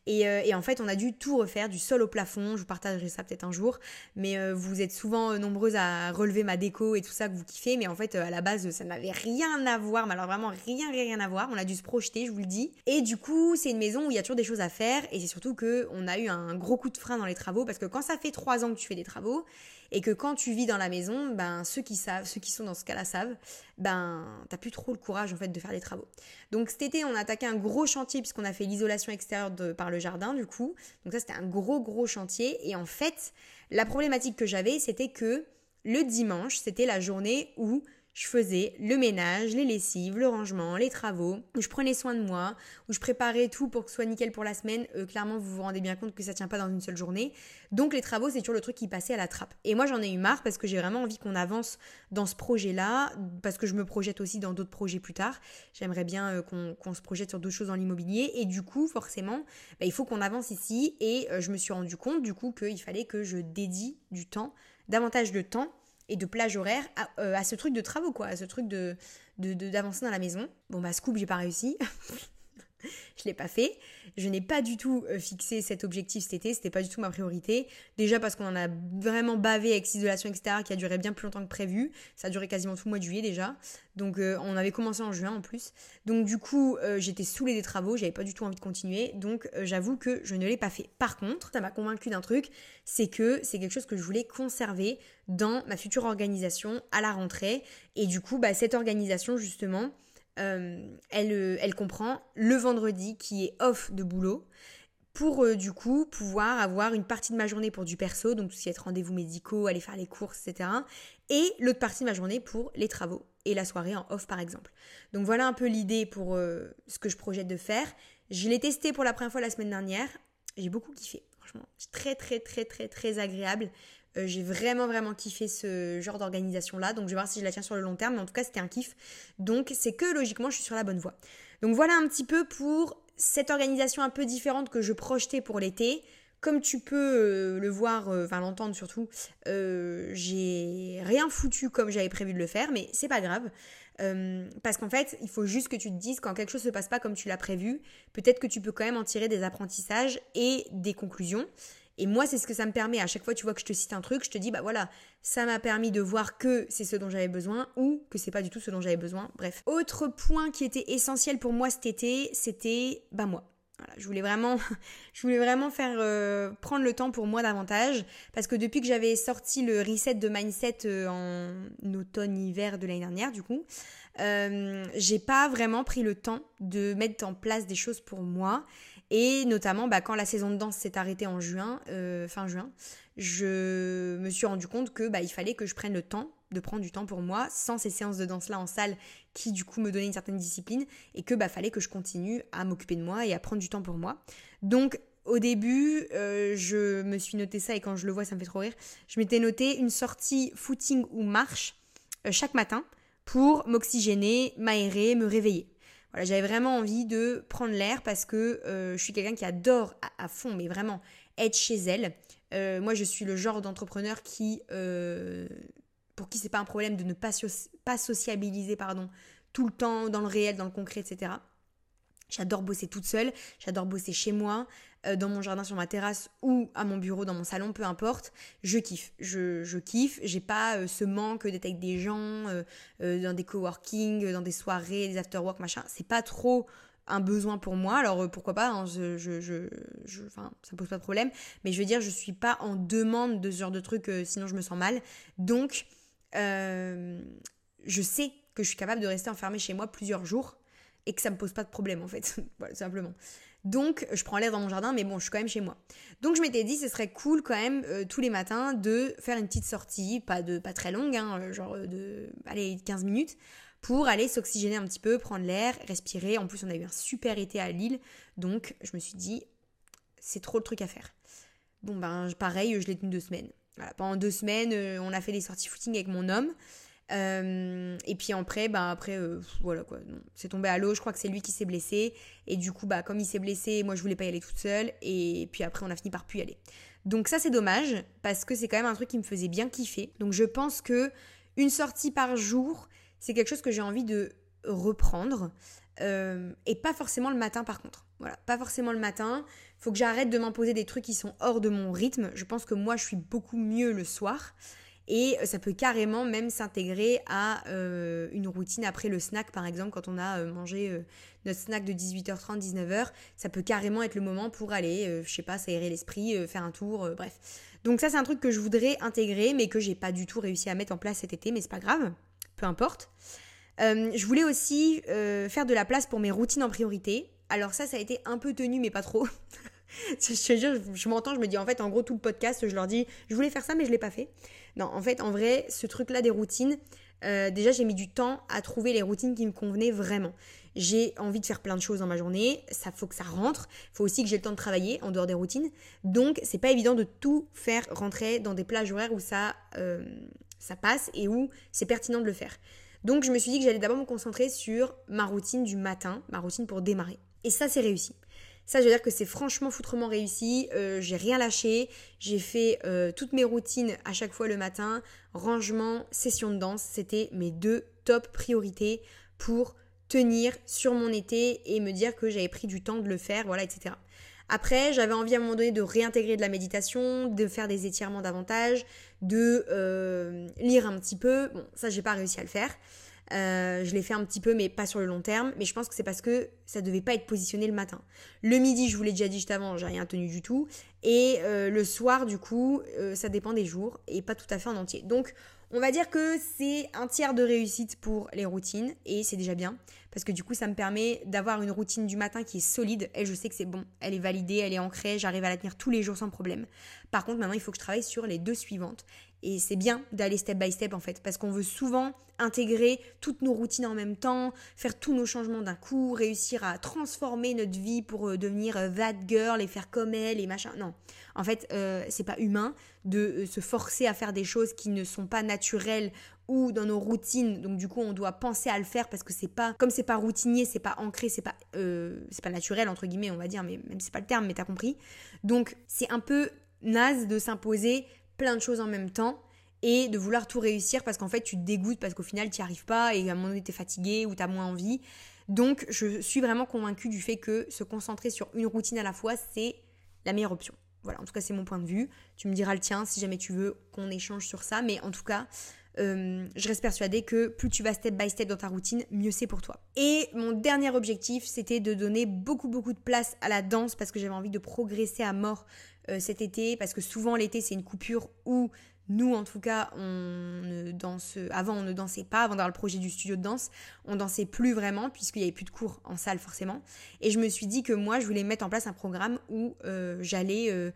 Euh, et, en fait, on a dû tout refaire, du sol au plafond. Je vous partagerai ça peut-être un jour. Mais euh, vous êtes souvent euh, nombreuses à relever ma déco et tout ça que vous kiffez. Mais en fait, à la base, ça n'avait rien à voir. Mais alors vraiment rien, rien, à voir. On a dû se projeter, je vous le dis. Et du coup, c'est une maison où il y a toujours des choses à faire. Et c'est surtout que on a eu un gros coup de frein dans les travaux parce que quand ça fait trois ans que tu fais des travaux et que quand tu vis dans la maison, ben ceux qui savent, ceux qui sont dans ce cas-là savent, ben t'as plus trop le courage en fait de faire les travaux. Donc cet été, on a attaqué un gros chantier puisqu'on a fait l'isolation extérieure de, par le jardin du coup. Donc ça c'était un gros gros chantier et en fait, la problématique que j'avais, c'était que le dimanche, c'était la journée où je faisais le ménage, les lessives, le rangement, les travaux, où je prenais soin de moi, où je préparais tout pour que ce soit nickel pour la semaine. Euh, clairement, vous vous rendez bien compte que ça tient pas dans une seule journée. Donc les travaux, c'est toujours le truc qui passait à la trappe. Et moi, j'en ai eu marre parce que j'ai vraiment envie qu'on avance dans ce projet-là, parce que je me projette aussi dans d'autres projets plus tard. J'aimerais bien euh, qu'on se projette sur d'autres choses dans l'immobilier. Et du coup, forcément, bah, il faut qu'on avance ici. Et euh, je me suis rendu compte, du coup, qu'il fallait que je dédie du temps, davantage de temps et de plage horaire euh, à, ce truc de travaux, quoi, à ce truc de d'avancer dans la maison. Bon, bah, scoop, j'ai pas réussi. je l'ai pas fait. Je n'ai pas du tout euh, fixé cet objectif cet été, c'était pas du tout ma priorité. Déjà parce qu'on en a vraiment bavé avec isolation, etc., qui a duré bien plus longtemps que prévu. Ça a duré quasiment tout le mois de juillet déjà. Donc euh, on avait commencé en juin en plus. Donc du coup, euh, j'étais saoulée des travaux, j'avais pas du tout envie de continuer. Donc j'avoue que je ne l'ai pas fait. Par contre, ça m'a convaincu d'un truc, c'est que c'est quelque chose que je voulais conserver dans ma future organisation à la rentrée. Et du coup, bah, cette organisation justement, euh, elle, euh, elle comprend le vendredi qui est off de boulot pour euh, du coup pouvoir avoir une partie de ma journée pour du perso, donc tout ce qui est rendez-vous médicaux, aller faire les courses, etc. Et l'autre partie de ma journée pour les travaux et la soirée en off par exemple. Donc voilà un peu l'idée pour ce que je projette de faire. Je l'ai testé pour la première fois la semaine dernière. J'ai beaucoup kiffé, franchement. C'est très très très très très agréable. Euh, j'ai vraiment vraiment kiffé ce genre d'organisation là, donc je vais voir si je la tiens sur le long terme, mais en tout cas c'était un kiff. Donc c'est que logiquement je suis sur la bonne voie. Donc voilà un petit peu pour cette organisation un peu différente que je projetais pour l'été. Comme tu peux euh, le voir, euh, enfin l'entendre surtout, j'ai rien foutu comme j'avais prévu de le faire, mais c'est pas grave. parce qu'en fait, il faut juste que tu te dises quand quelque chose se passe pas comme tu l'as prévu, peut-être que tu peux quand même en tirer des apprentissages et des conclusions. Et moi, c'est ce que ça me permet. À chaque fois, tu vois que je te cite un truc, je te dis, bah voilà, ça m'a permis de voir que c'est ce dont j'avais besoin ou que c'est pas du tout ce dont j'avais besoin. Bref. Autre point qui était essentiel pour moi cet été, c'était, bah moi. Voilà, je voulais vraiment, je voulais vraiment faire euh, prendre le temps pour moi davantage parce que depuis que j'avais sorti le reset de mindset euh, en automne-hiver de l'année dernière, du coup, euh, j'ai pas vraiment pris le temps de mettre en place des choses pour moi et notamment, bah, quand la saison de danse s'est arrêtée en juin, euh, fin juin, je me suis rendu compte que bah, il fallait que je prenne le temps de prendre du temps pour moi sans ces séances de danse là en salle qui du coup me donnaient une certaine discipline et que bah fallait que je continue à m'occuper de moi et à prendre du temps pour moi. Donc au début, euh, je me suis noté ça et quand je le vois, ça me fait trop rire. Je m'étais noté une sortie footing ou marche euh, chaque matin pour m'oxygéner, m'aérer, me réveiller j'avais vraiment envie de prendre l'air parce que euh, je suis quelqu'un qui adore à, fond, mais vraiment être chez elle. Euh, moi, je suis le genre d'entrepreneur qui, euh, pour qui c'est pas un problème de ne pas, sociabiliser, pardon, tout le temps dans le réel, dans le concret, etc. J'adore bosser toute seule, j'adore bosser chez moi, dans mon jardin, sur ma terrasse ou à mon bureau, dans mon salon, peu importe. Je kiffe, je, je kiffe. J'ai pas euh, ce manque d'être avec des gens, euh, dans des coworking, dans des soirées, des after-work, machin. C'est pas trop un besoin pour moi. Alors pourquoi pas, hein, je, ça pose pas de problème. Mais je veux dire, je suis pas en demande de ce genre de trucs, sinon je me sens mal. Donc, je sais que je suis capable de rester enfermée chez moi plusieurs jours et que ça me pose pas de problème en fait, voilà, simplement. Donc je prends l'air dans mon jardin, mais bon, je suis quand même chez moi. Donc je m'étais dit, ce serait cool quand même euh, tous les matins de faire une petite sortie, pas de pas très longue, hein, euh, genre euh, de allez 15 minutes, pour aller s'oxygéner un petit peu, prendre l'air, respirer. En plus, on a eu un super été à Lille, donc je me suis dit, c'est trop le truc à faire. Bon ben pareil, je l'ai tenu deux semaines. Voilà, pendant deux semaines, on a fait des sorties footing avec mon homme. Et puis après, bah après, voilà quoi, c'est tombé à l'eau. Je crois que c'est lui qui s'est blessé. Et du coup, bah comme il s'est blessé, moi je voulais pas y aller toute seule. Et puis après, on a fini par plus y aller. Donc ça c'est dommage parce que c'est quand même un truc qui me faisait bien kiffer. Donc je pense que une sortie par jour, c'est quelque chose que j'ai envie de reprendre. Euh, et pas forcément le matin par contre. Voilà, pas forcément le matin. Faut que j'arrête de m'imposer des trucs qui sont hors de mon rythme. Je pense que moi je suis beaucoup mieux le soir. Et ça peut carrément même s'intégrer à euh, une routine après le snack, par exemple, quand on a euh, mangé notre snack de 18h30, 19h. Ça peut carrément être le moment pour aller, je sais pas, s'aérer l'esprit, faire un tour, bref. Donc ça, c'est un truc que je voudrais intégrer, mais que j'ai pas du tout réussi à mettre en place cet été, mais c'est pas grave, peu importe. Euh, je voulais aussi euh, faire de la place pour mes routines en priorité. Alors ça, ça a été un peu tenu, mais pas trop. je te jure, je m'entends, je me dis en fait, en gros, tout le podcast, je leur dis, je voulais faire ça, mais je l'ai pas fait. Non, en fait, en vrai, ce truc-là des routines, euh, déjà, j'ai mis du temps à trouver les routines qui me convenaient vraiment. J'ai envie de faire plein de choses dans ma journée, ça faut que ça rentre, faut aussi que j'ai le temps de travailler en dehors des routines. Donc, c'est pas évident de tout faire rentrer dans des plages horaires où ça, ça passe et où c'est pertinent de le faire. Donc je me suis dit que j'allais d'abord me concentrer sur ma routine du matin, ma routine pour démarrer. Et ça, c'est réussi. Ça, je veux dire que c'est franchement foutrement réussi. Euh, j'ai rien lâché. J'ai fait euh, toutes mes routines à chaque fois le matin. Rangement, session de danse, c'était mes deux top priorités pour tenir sur mon été et me dire que j'avais pris du temps de le faire, voilà, etc. Après, j'avais envie à un moment donné de réintégrer de la méditation, de faire des étirements davantage, de euh, lire un petit peu. Bon, ça, j'ai pas réussi à le faire. Euh, je l'ai fait un petit peu, mais pas sur le long terme. Mais je pense que c'est parce que ça devait pas être positionné le matin. Le midi, je vous l'ai déjà dit juste avant, j'ai rien tenu du tout. Et euh, le soir, du coup, ça dépend des jours et pas tout à fait en entier. Donc, on va dire que c'est un tiers de réussite pour les routines et c'est déjà bien parce que du coup ça me permet d'avoir une routine du matin qui est solide et je sais que c'est bon, elle est validée, elle est ancrée, j'arrive à la tenir tous les jours sans problème. Par contre maintenant il faut que je travaille sur les deux suivantes et c'est bien d'aller step by step en fait, parce qu'on veut souvent intégrer toutes nos routines en même temps, faire tous nos changements d'un coup, réussir à transformer notre vie pour euh, devenir euh, that girl et faire comme elle et machin. Non, en fait, euh, c'est pas humain de se forcer à faire des choses qui ne sont pas naturelles ou dans nos routines. Donc du coup, on doit penser à le faire parce que c'est pas comme c'est pas routinier, c'est pas ancré, c'est pas c'est pas naturel entre guillemets, on va dire, mais même c'est pas le terme, mais t'as compris. Donc c'est un peu naze de s'imposer plein de choses en même temps et de vouloir tout réussir parce qu'en fait tu te dégoûtes parce qu'au final tu n'y arrives pas et à un moment donné tu es fatigué ou tu as moins envie. Donc je suis vraiment convaincue du fait que se concentrer sur une routine à la fois c'est la meilleure option. Voilà, en tout cas c'est mon point de vue. Tu me diras le tien si jamais tu veux qu'on échange sur ça, mais en tout cas euh, je reste persuadée que plus tu vas step by step dans ta routine, mieux c'est pour toi. Et mon dernier objectif, c'était de donner beaucoup beaucoup de place à la danse parce que j'avais envie de progresser à mort euh, cet été, parce que souvent l'été c'est une coupure où nous, en tout cas, on ne danse. Avant, on ne dansait pas. Avant d'avoir le projet du studio de danse, on dansait plus vraiment puisqu'il n'y avait plus de cours en salle forcément. Et je me suis dit que moi, je voulais mettre en place un programme où euh, j'allais euh,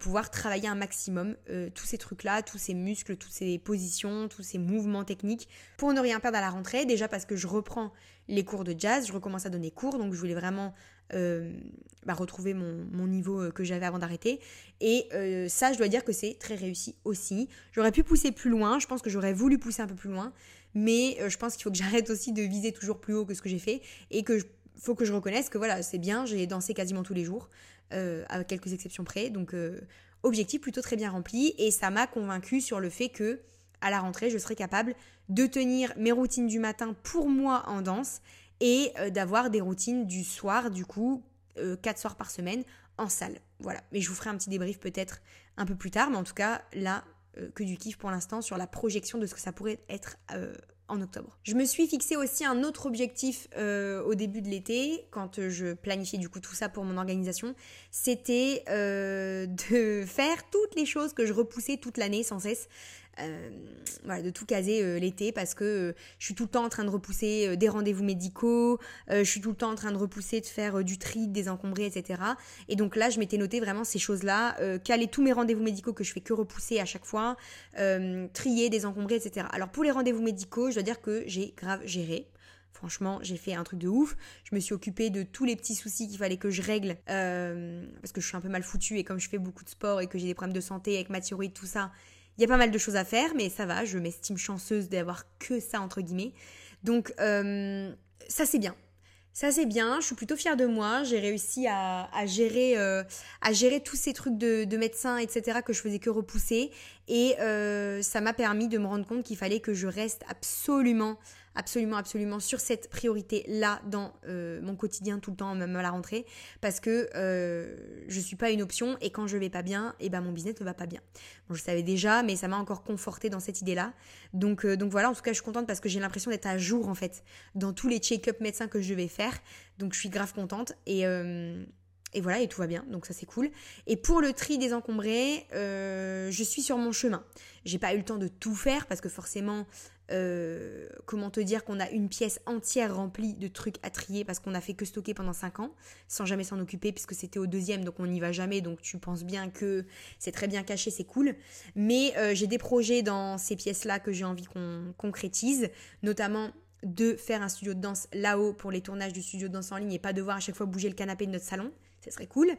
pouvoir travailler un maximum tous ces trucs-là, tous ces muscles, toutes ces positions, tous ces mouvements techniques pour ne rien perdre à la rentrée. Déjà parce que je reprends les cours de jazz, je recommence à donner cours, donc je voulais vraiment euh, bah, retrouver mon, niveau euh, que j'avais avant d'arrêter. Et euh, ça, je dois dire que c'est très réussi aussi. J'aurais pu pousser plus loin, je pense que j'aurais voulu pousser un peu plus loin, mais je pense qu'il faut que j'arrête aussi de viser toujours plus haut que ce que j'ai fait et que faut que je reconnaisse que voilà, c'est bien, j'ai dansé quasiment tous les jours, à quelques exceptions près. Donc, objectif plutôt très bien rempli et ça m'a convaincu sur le fait que à la rentrée, je serai capable de tenir mes routines du matin pour moi en danse et euh, d'avoir des routines du soir, du coup, euh, quatre soirs par semaine en salle. Voilà. Mais je vous ferai un petit débrief peut-être un peu plus tard, mais en tout cas, là, euh, que du kiff pour l'instant sur la projection de ce que ça pourrait être en octobre. Je me suis fixé aussi un autre objectif au début de l'été, quand je planifiais du coup tout ça pour mon organisation, c'était de faire toutes les choses que je repoussais toute l'année sans cesse. Euh, de tout caser euh, l'été parce que euh, je suis tout le temps en train de repousser des rendez-vous médicaux, je suis tout le temps en train de repousser de faire du tri, de désencombrer, etc. Et donc là, je m'étais noté vraiment ces choses-là, caler tous mes rendez-vous médicaux que je fais que repousser à chaque fois, trier, désencombrer, etc. Alors pour les rendez-vous médicaux, je dois dire que j'ai grave géré. Franchement, j'ai fait un truc de ouf. Je me suis occupée de tous les petits soucis qu'il fallait que je règle parce que je suis un peu mal foutue et comme je fais beaucoup de sport et que j'ai des problèmes de santé avec ma thyroïde, tout ça, Il y a pas mal de choses à faire, mais ça va, je m'estime chanceuse d'avoir que ça, entre guillemets. Donc, euh, ça c'est bien. Ça c'est bien, je suis plutôt fière de moi, j'ai réussi à, gérer, euh, à gérer tous ces trucs de, de médecin, etc. que je faisais que repousser. Et euh, ça m'a permis de me rendre compte qu'il fallait que je reste absolument absolument, absolument sur cette priorité-là dans euh, mon quotidien tout le temps, même à la rentrée, parce que euh, je suis pas une option et quand je vais pas bien, et eh ben mon business ne va pas bien. Bon, je savais déjà, mais ça m'a encore conforté dans cette idée-là. Donc, euh, donc voilà, en tout cas, je suis contente parce que j'ai l'impression d'être à jour en fait dans tous les check-up médecins que je vais faire. Donc je suis grave contente et euh, et voilà, et tout va bien, donc ça c'est cool. Et pour le tri des encombrés, je suis sur mon chemin. J'ai pas eu le temps de tout faire parce que forcément, euh, comment te dire qu'on a une pièce entière remplie de trucs à trier parce qu'on a fait que stocker pendant 5 ans sans jamais s'en occuper puisque c'était au deuxième donc on n'y va jamais donc tu penses bien que c'est très bien caché c'est cool. Mais euh, j'ai des projets dans ces pièces là que j'ai envie qu'on concrétise notamment de faire un studio de danse là-haut pour les tournages du studio de danse en ligne et pas devoir à chaque fois bouger le canapé de notre salon ça serait cool.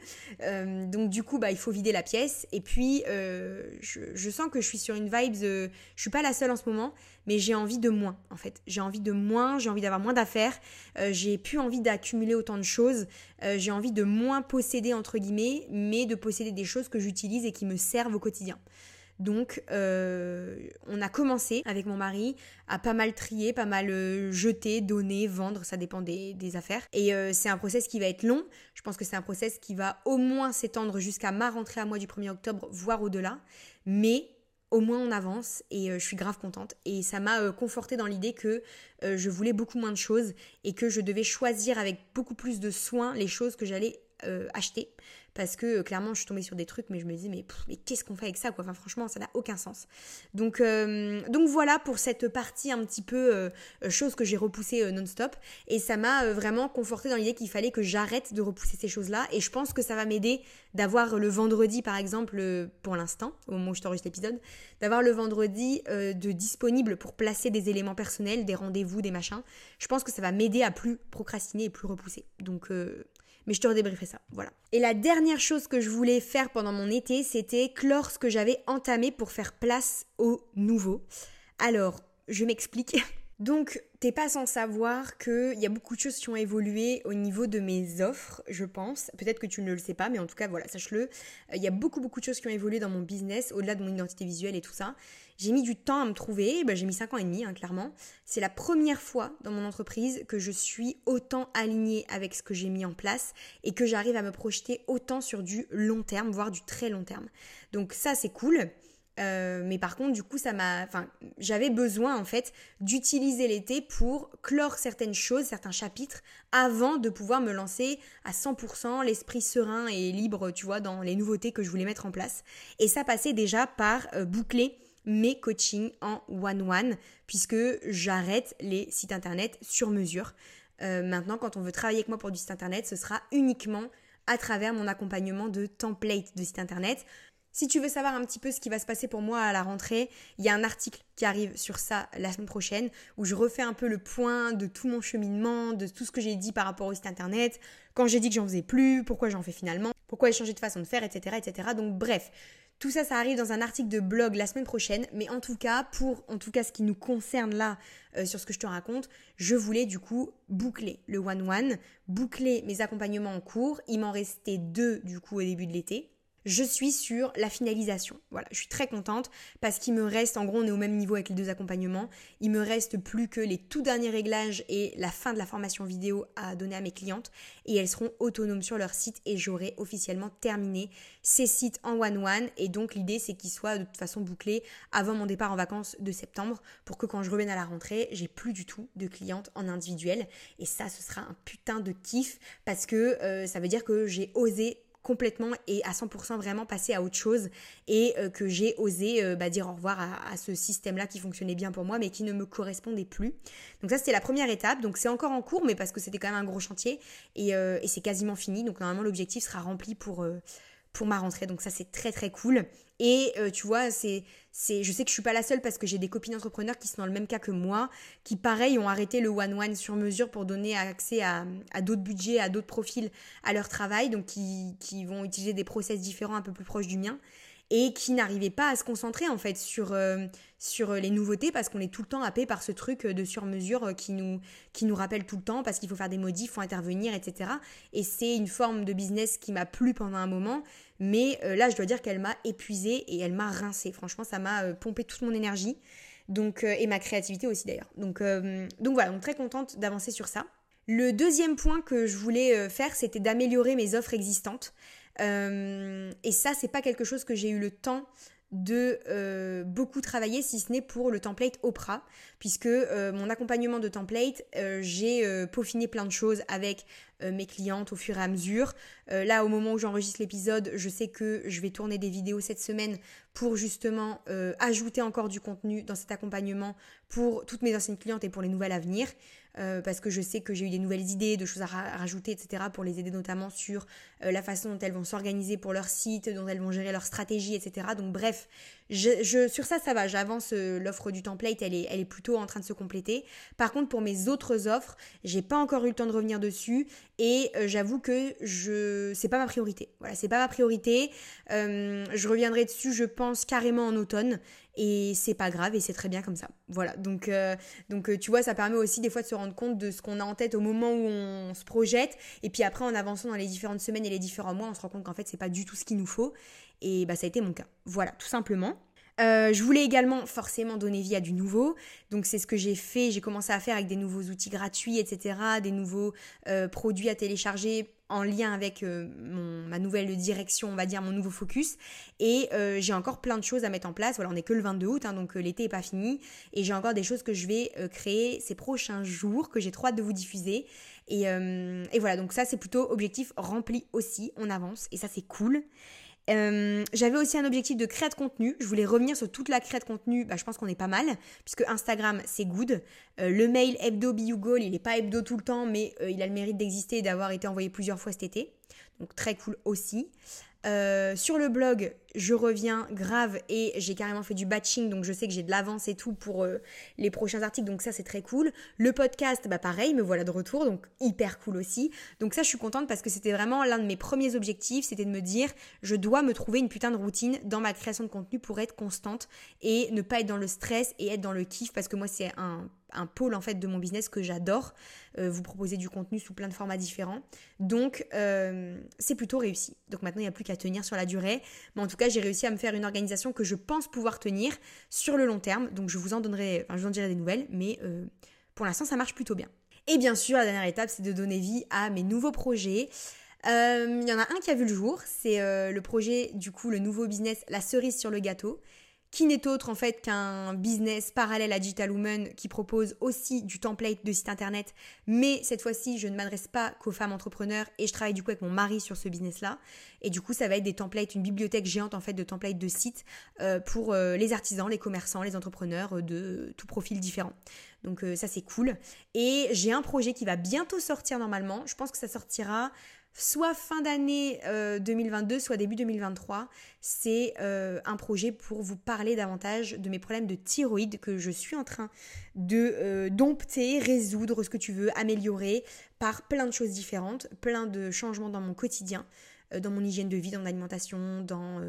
Euh, donc du coup, bah, il faut vider la pièce. Et puis, euh, je, sens que je suis sur une vibe, je suis pas la seule en ce moment, mais j'ai envie de moins, en fait. J'ai envie de moins, j'ai envie d'avoir moins d'affaires, euh, j'ai plus envie d'accumuler autant de choses, j'ai envie de moins posséder, entre guillemets, mais de posséder des choses que j'utilise et qui me servent au quotidien. Donc, euh, on a commencé avec mon mari à pas mal trier, pas mal euh, jeter, donner, vendre, ça dépend des, affaires. Et euh, c'est un process qui va être long. Je pense que c'est un process qui va au moins s'étendre jusqu'à ma rentrée à moi du 1er octobre, voire au-delà. Mais au moins on avance et je suis grave contente. Et ça m'a conforté dans l'idée que je voulais beaucoup moins de choses et que je devais choisir avec beaucoup plus de soin les choses que j'allais acheter parce que euh, clairement je suis tombée sur des trucs mais je me dis mais, qu'est-ce qu'on fait avec ça quoi? Enfin franchement ça n'a aucun sens. Donc euh, donc voilà pour cette partie un petit peu euh, chose que j'ai repoussée non-stop. Et ça m'a vraiment conforté dans l'idée qu'il fallait que j'arrête de repousser ces choses là et je pense que ça va m'aider d'avoir le vendredi par exemple pour l'instant au moment où je t'enregistre l'épisode d'avoir le vendredi de disponible pour placer des éléments personnels des rendez-vous des machins. Je pense que ça va m'aider à plus procrastiner et plus repousser. Donc mais je te redébrieferai ça, voilà. Et la dernière chose que je voulais faire pendant mon été, c'était clore ce que j'avais entamé pour faire place au nouveau. Alors, je m'explique. Donc, t'es pas sans savoir qu'il y a beaucoup de choses qui ont évolué au niveau de mes offres, je pense. Peut-être que tu ne le sais pas, mais en tout cas, voilà, sache-le. Il y a beaucoup, beaucoup de choses qui ont évolué dans mon business, au-delà de mon identité visuelle et tout ça. J'ai mis du temps à me trouver, ben, j'ai mis 5 ans et demi, hein, clairement. C'est la première fois dans mon entreprise que je suis autant alignée avec ce que j'ai mis en place et que j'arrive à me projeter autant sur du long terme, voire du très long terme. Donc ça, c'est cool. Euh, mais par contre, du coup, ça m'a, enfin, j'avais besoin en fait d'utiliser l'été pour clore certaines choses, certains chapitres, avant de pouvoir me lancer à 100% l'esprit serein et libre, tu vois, dans les nouveautés que je voulais mettre en place. Et ça passait déjà par euh, boucler mes coachings en one-one, puisque j'arrête les sites internet sur mesure. Euh, maintenant, quand on veut travailler avec moi pour du site internet, ce sera uniquement à travers mon accompagnement de template de site internet. Si tu veux savoir un petit peu ce qui va se passer pour moi à la rentrée, il y a un article qui arrive sur ça la semaine prochaine où je refais un peu le point de tout mon cheminement, de tout ce que j'ai dit par rapport au site internet, quand j'ai dit que j'en faisais plus, pourquoi j'en fais finalement, pourquoi j'ai changé de façon de faire, etc., etc. Donc bref, tout ça, ça arrive dans un article de blog la semaine prochaine, mais en tout cas, pour en tout cas ce qui nous concerne là euh, sur ce que je te raconte, je voulais du coup boucler le one-one, boucler mes accompagnements en cours. Il m'en restait deux du coup au début de l'été je suis sur la finalisation. Voilà, je suis très contente parce qu'il me reste, en gros, on est au même niveau avec les deux accompagnements. Il me reste plus que les tout derniers réglages et la fin de la formation vidéo à donner à mes clientes et elles seront autonomes sur leur site et j'aurai officiellement terminé ces sites en one-one et donc l'idée c'est qu'ils soient de toute façon bouclés avant mon départ en vacances de septembre pour que quand je revienne à la rentrée, j'ai plus du tout de clientes en individuel et ça ce sera un putain de kiff parce que euh, ça veut dire que j'ai osé complètement et à 100% vraiment passer à autre chose et euh, que j'ai osé euh, bah, dire au revoir à, ce système-là qui fonctionnait bien pour moi mais qui ne me correspondait plus. Donc ça c'était la première étape, donc c'est encore en cours mais parce que c'était quand même un gros chantier et, euh, et c'est quasiment fini donc normalement l'objectif sera rempli pour pour ma rentrée. Donc ça c'est très très cool. Et euh, tu vois, c'est, c'est, je sais que je suis pas la seule parce que j'ai des copines entrepreneurs qui sont dans le même cas que moi, qui pareil ont arrêté le one-one sur mesure pour donner accès à, à d'autres budgets, à d'autres profils à leur travail, donc qui, qui vont utiliser des process différents un peu plus proches du mien. Et qui n'arrivait pas à se concentrer en fait sur, euh, sur les nouveautés parce qu'on est tout le temps happé par ce truc de sur-mesure qui nous, qui nous rappelle tout le temps parce qu'il faut faire des modifs, il faut intervenir, etc. Et c'est une forme de business qui m'a plu pendant un moment, mais euh, là je dois dire qu'elle m'a épuisée et elle m'a rincée. Franchement, ça m'a euh, pompé toute mon énergie. Donc, et ma créativité aussi d'ailleurs. Donc, donc voilà, donc très contente d'avancer sur ça. Le deuxième point que je voulais faire, c'était d'améliorer mes offres existantes. Euh, et ça, c'est pas quelque chose que j'ai eu le temps de euh, beaucoup travailler, si ce n'est pour le template Oprah, puisque euh, mon accompagnement de template, j'ai peaufiné plein de choses avec mes clientes au fur et à mesure. là, au moment où j'enregistre l'épisode, je sais que je vais tourner des vidéos cette semaine pour justement ajouter encore du contenu dans cet accompagnement pour toutes mes anciennes clientes et pour les nouvelles à venir. Euh, parce que je sais que j'ai eu des nouvelles idées, de choses à, rajouter, etc. pour les aider notamment sur euh, la façon dont elles vont s'organiser pour leur site, dont elles vont gérer leur stratégie, etc. Donc bref, je, sur ça, ça va, j'avance, euh, l'offre du template, elle est, elle est plutôt en train de se compléter. Par contre, pour mes autres offres, j'ai pas encore eu le temps de revenir dessus et j'avoue que je c'est pas ma priorité. Voilà, c'est pas ma priorité. je reviendrai dessus, je pense, carrément en automne et c'est pas grave et c'est très bien comme ça. Voilà, donc, euh, donc euh, tu vois, ça permet aussi des fois de se rendre compte de ce qu'on a en tête au moment où on se projette et puis après en avançant dans les différentes semaines et les différents mois, on se rend compte qu'en fait c'est pas du tout ce qu'il nous faut et bah ça a été mon cas. Voilà, tout simplement. Euh, je voulais également forcément donner vie à du nouveau, donc c'est ce que j'ai fait. J'ai commencé à faire avec des nouveaux outils gratuits, etc., des nouveaux produits à télécharger en lien avec euh, ma nouvelle direction, on va dire, mon nouveau focus. Et euh, j'ai encore plein de choses à mettre en place. Voilà, on n'est que le 22 août, hein, donc euh, l'été n'est pas fini. Et j'ai encore des choses que je vais créer ces prochains jours, que j'ai trop hâte de vous diffuser. Et voilà, donc ça c'est plutôt objectif rempli aussi. On avance et ça c'est cool. Euh, j'avais aussi un objectif de créer de contenu. Je voulais revenir sur toute la créa de contenu. Bah, je pense qu'on est pas mal, puisque Instagram, c'est good. Euh, le mail hebdo Goal, il n'est pas hebdo tout le temps, mais euh, il a le mérite d'exister et d'avoir été envoyé plusieurs fois cet été. Donc très cool aussi. Euh, sur le blog, je reviens grave et j'ai carrément fait du batching, donc je sais que j'ai de l'avance et tout pour euh, les prochains articles, donc ça c'est très cool. Le podcast, bah pareil, me voilà de retour, donc hyper cool aussi. Donc ça je suis contente parce que c'était vraiment l'un de mes premiers objectifs, c'était de me dire je dois me trouver une putain de routine dans ma création de contenu pour être constante et ne pas être dans le stress et être dans le kiff parce que moi c'est un un pôle en fait de mon business que j'adore. Euh, vous proposer du contenu sous plein de formats différents. Donc euh, c'est plutôt réussi. Donc maintenant il n'y a plus qu'à tenir sur la durée. Mais en tout cas j'ai réussi à me faire une organisation que je pense pouvoir tenir sur le long terme. Donc je vous en donnerai, enfin je vous en dirai des nouvelles. Mais euh, pour l'instant ça marche plutôt bien. Et bien sûr la dernière étape c'est de donner vie à mes nouveaux projets. Il y en a un qui a vu le jour, c'est le projet du coup le nouveau business La cerise sur le gâteau qui n'est autre en fait qu'un business parallèle à Digital Woman qui propose aussi du template de site internet, mais cette fois-ci je ne m'adresse pas qu'aux femmes entrepreneurs et je travaille du coup avec mon mari sur ce business-là. Et du coup ça va être des templates, une bibliothèque géante en fait de templates de sites euh, pour euh, les artisans, les commerçants, les entrepreneurs euh, de tout profil différent. Donc ça c'est cool. Et j'ai un projet qui va bientôt sortir normalement. Je pense que ça sortira soit fin d'année 2022, euh, soit début 2023. C'est euh, un projet pour vous parler davantage de mes problèmes de thyroïde que je suis en train de euh, dompter, résoudre, ce que tu veux, améliorer par plein de choses différentes, plein de changements dans mon quotidien dans mon hygiène de vie, dans mon alimentation, dans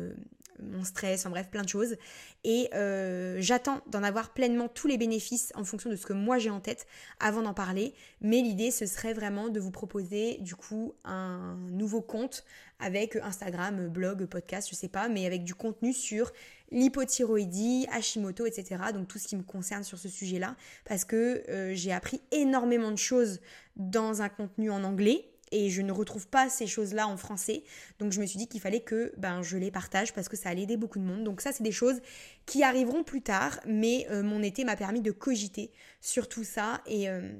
mon stress, en bref, plein de choses. Et euh, j'attends d'en avoir pleinement tous les bénéfices en fonction de ce que moi j'ai en tête avant d'en parler. Mais l'idée, ce serait vraiment de vous proposer du coup un nouveau compte avec Instagram, blog, podcast, je sais pas, mais avec du contenu sur l'hypothyroïdie, Hashimoto, etc. Donc tout ce qui me concerne sur ce sujet-là. Parce que euh, j'ai appris énormément de choses dans un contenu en anglais et je ne retrouve pas ces choses-là en français. Donc je me suis dit qu'il fallait que ben, je les partage parce que ça allait aider beaucoup de monde. Donc ça, c'est des choses qui arriveront plus tard, mais euh, mon été m'a permis de cogiter sur tout ça et... Euh,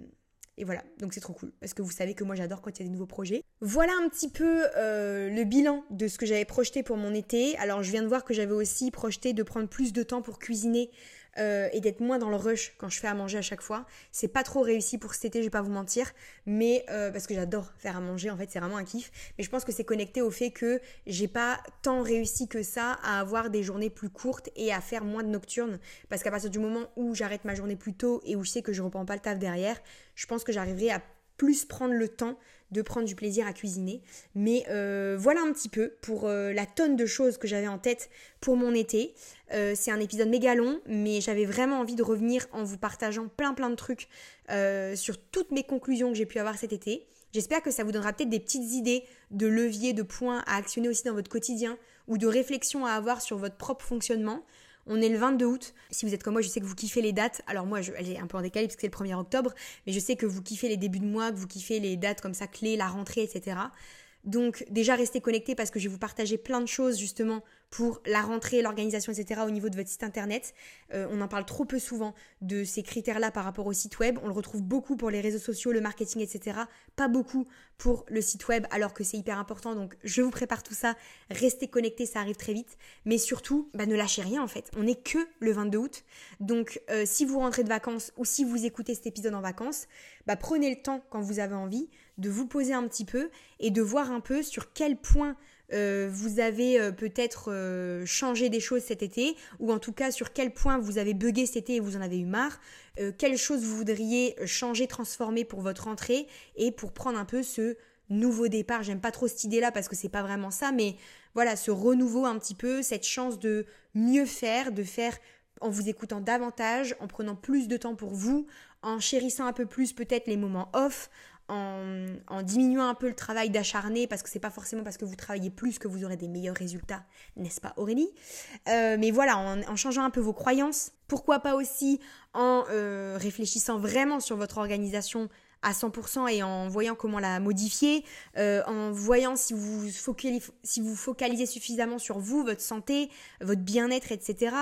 et voilà, donc c'est trop cool, parce que vous savez que moi j'adore quand il y a des nouveaux projets. Voilà un petit peu euh, le bilan de ce que j'avais projeté pour mon été. Alors je viens de voir que j'avais aussi projeté de prendre plus de temps pour cuisiner euh, et d'être moins dans le rush quand je fais à manger à chaque fois. C'est pas trop réussi pour cet été, je vais pas vous mentir, mais euh, parce que j'adore faire à manger, en fait, c'est vraiment un kiff. Mais je pense que c'est connecté au fait que j'ai pas tant réussi que ça à avoir des journées plus courtes et à faire moins de nocturnes. Parce qu'à partir du moment où j'arrête ma journée plus tôt et où je sais que je reprends pas le taf derrière, je pense que j'arriverai à plus prendre le temps de prendre du plaisir à cuisiner. Mais euh, voilà un petit peu pour euh, la tonne de choses que j'avais en tête pour mon été. Euh, c'est un épisode méga long, mais j'avais vraiment envie de revenir en vous partageant plein plein de trucs sur toutes mes conclusions que j'ai pu avoir cet été. J'espère que ça vous donnera peut-être des petites idées de leviers, de points à actionner aussi dans votre quotidien ou de réflexions à avoir sur votre propre fonctionnement. On est le 22 août. Si vous êtes comme moi, je sais que vous kiffez les dates. Alors moi, je, elle un peu en décalé parce que c'est le 1er octobre, mais je sais que vous kiffez les débuts de mois, que vous kiffez les dates comme ça, clés, la rentrée, etc. Donc déjà restez connectés parce que je vais vous partager plein de choses justement pour la rentrée, l'organisation, etc. au niveau de votre site internet. Euh, on en parle trop peu souvent de ces critères-là par rapport au site web. On le retrouve beaucoup pour les réseaux sociaux, le marketing, etc. Pas beaucoup pour le site web alors que c'est hyper important. Donc je vous prépare tout ça. Restez connectés, ça arrive très vite. Mais surtout, bah, ne lâchez rien en fait. On n'est que le 22 août. Donc euh, si vous rentrez de vacances ou si vous écoutez cet épisode en vacances, bah, prenez le temps quand vous avez envie de vous poser un petit peu et de voir un peu sur quel point euh, vous avez euh, peut-être euh, changé des choses cet été, ou en tout cas sur quel point vous avez bugué cet été et vous en avez eu marre, quelles choses vous voudriez changer, transformer pour votre rentrée et pour prendre un peu ce nouveau départ? J'aime pas trop cette idée-là parce que c'est pas vraiment ça, mais voilà, ce renouveau un petit peu, cette chance de mieux faire, de faire en vous écoutant davantage, en prenant plus de temps pour vous, en chérissant un peu plus peut-être les moments off, en, diminuant un peu le travail d'acharné, parce que c'est pas forcément parce que vous travaillez plus que vous aurez des meilleurs résultats, n'est-ce pas Aurélie? Euh, Mais voilà, en, changeant un peu vos croyances, pourquoi pas aussi en euh, réfléchissant vraiment sur votre organisation à 100% et en voyant comment la modifier, euh, en voyant si vous, focalisez, si vous focalisez suffisamment sur vous, votre santé, votre bien-être, etc.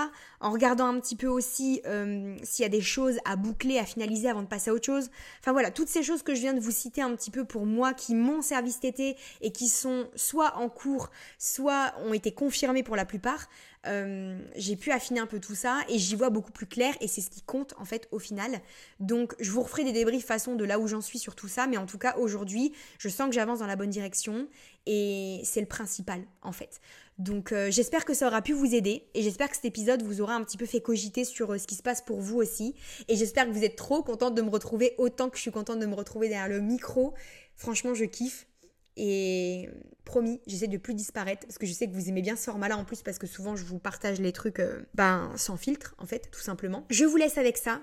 En regardant un petit peu aussi euh, s'il y a des choses à boucler, à finaliser avant de passer à autre chose. Enfin voilà, toutes ces choses que je viens de vous citer un petit peu pour moi qui m'ont servi cet été et qui sont soit en cours, soit ont été confirmées pour la plupart. Euh, j'ai pu affiner un peu tout ça et j'y vois beaucoup plus clair et c'est ce qui compte en fait au final. Donc je vous referai des débriefs façon de là où j'en suis sur tout ça, mais en tout cas aujourd'hui je sens que j'avance dans la bonne direction et c'est le principal en fait. Donc euh, j'espère que ça aura pu vous aider et j'espère que cet épisode vous aura un petit peu fait cogiter sur euh, ce qui se passe pour vous aussi et j'espère que vous êtes trop contente de me retrouver autant que je suis contente de me retrouver derrière le micro. Franchement je kiffe et promis, j'essaie de plus disparaître parce que je sais que vous aimez bien ce format-là en plus parce que souvent je vous partage les trucs euh, ben, sans filtre en fait, tout simplement. Je vous laisse avec ça.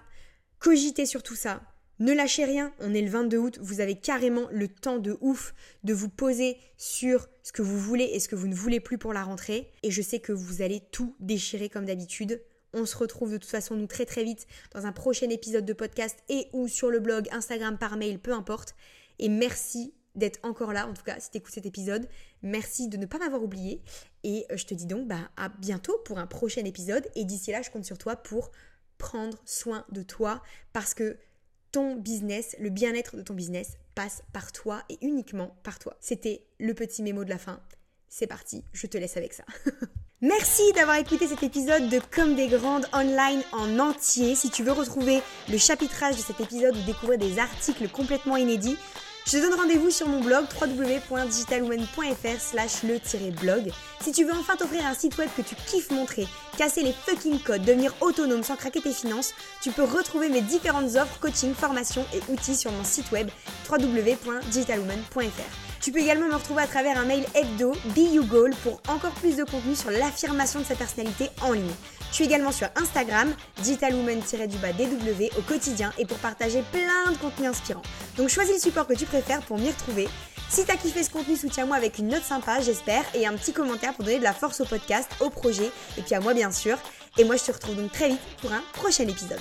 Cogitez sur tout ça. Ne lâchez rien, on est le 22 août, vous avez carrément le temps de ouf de vous poser sur ce que vous voulez et ce que vous ne voulez plus pour la rentrée. Et je sais que vous allez tout déchirer comme d'habitude. On se retrouve de toute façon nous très très vite dans un prochain épisode de podcast et ou sur le blog, Instagram, par mail, peu importe. Et merci d'être encore là, en tout cas si tu écoutes cet épisode. Merci de ne pas m'avoir oublié. Et euh, je te dis donc bah, à bientôt pour un prochain épisode. Et d'ici là, je compte sur toi pour prendre soin de toi parce que ton business, le bien-être de ton business passe par toi et uniquement par toi. C'était le petit mémo de la fin. C'est parti, je te laisse avec ça. Merci d'avoir écouté cet épisode de Comme des Grandes online en entier. Si tu veux retrouver le chapitrage de cet épisode ou découvrir des articles complètement inédits, je te donne rendez-vous sur mon blog www.digitalwoman.fr slash le-blog. Si tu veux enfin t'offrir un site web que tu kiffes montrer, casser les fucking codes, devenir autonome sans craquer tes finances, tu peux retrouver mes différentes offres, coaching, formation et outils sur mon site web www.digitalwoman.fr. Tu peux également me retrouver à travers un mail hebdo Be You Goal pour encore plus de contenu sur l'affirmation de sa personnalité en ligne. Je suis également sur Instagram, digitalwoman-dw au quotidien et pour partager plein de contenus inspirants. Donc choisis le support que tu préfères pour m'y retrouver. Si t'as kiffé ce contenu, soutiens-moi avec une note sympa, j'espère, et un petit commentaire pour donner de la force au podcast, au projet, et puis à moi bien sûr. Et moi je te retrouve donc très vite pour un prochain épisode.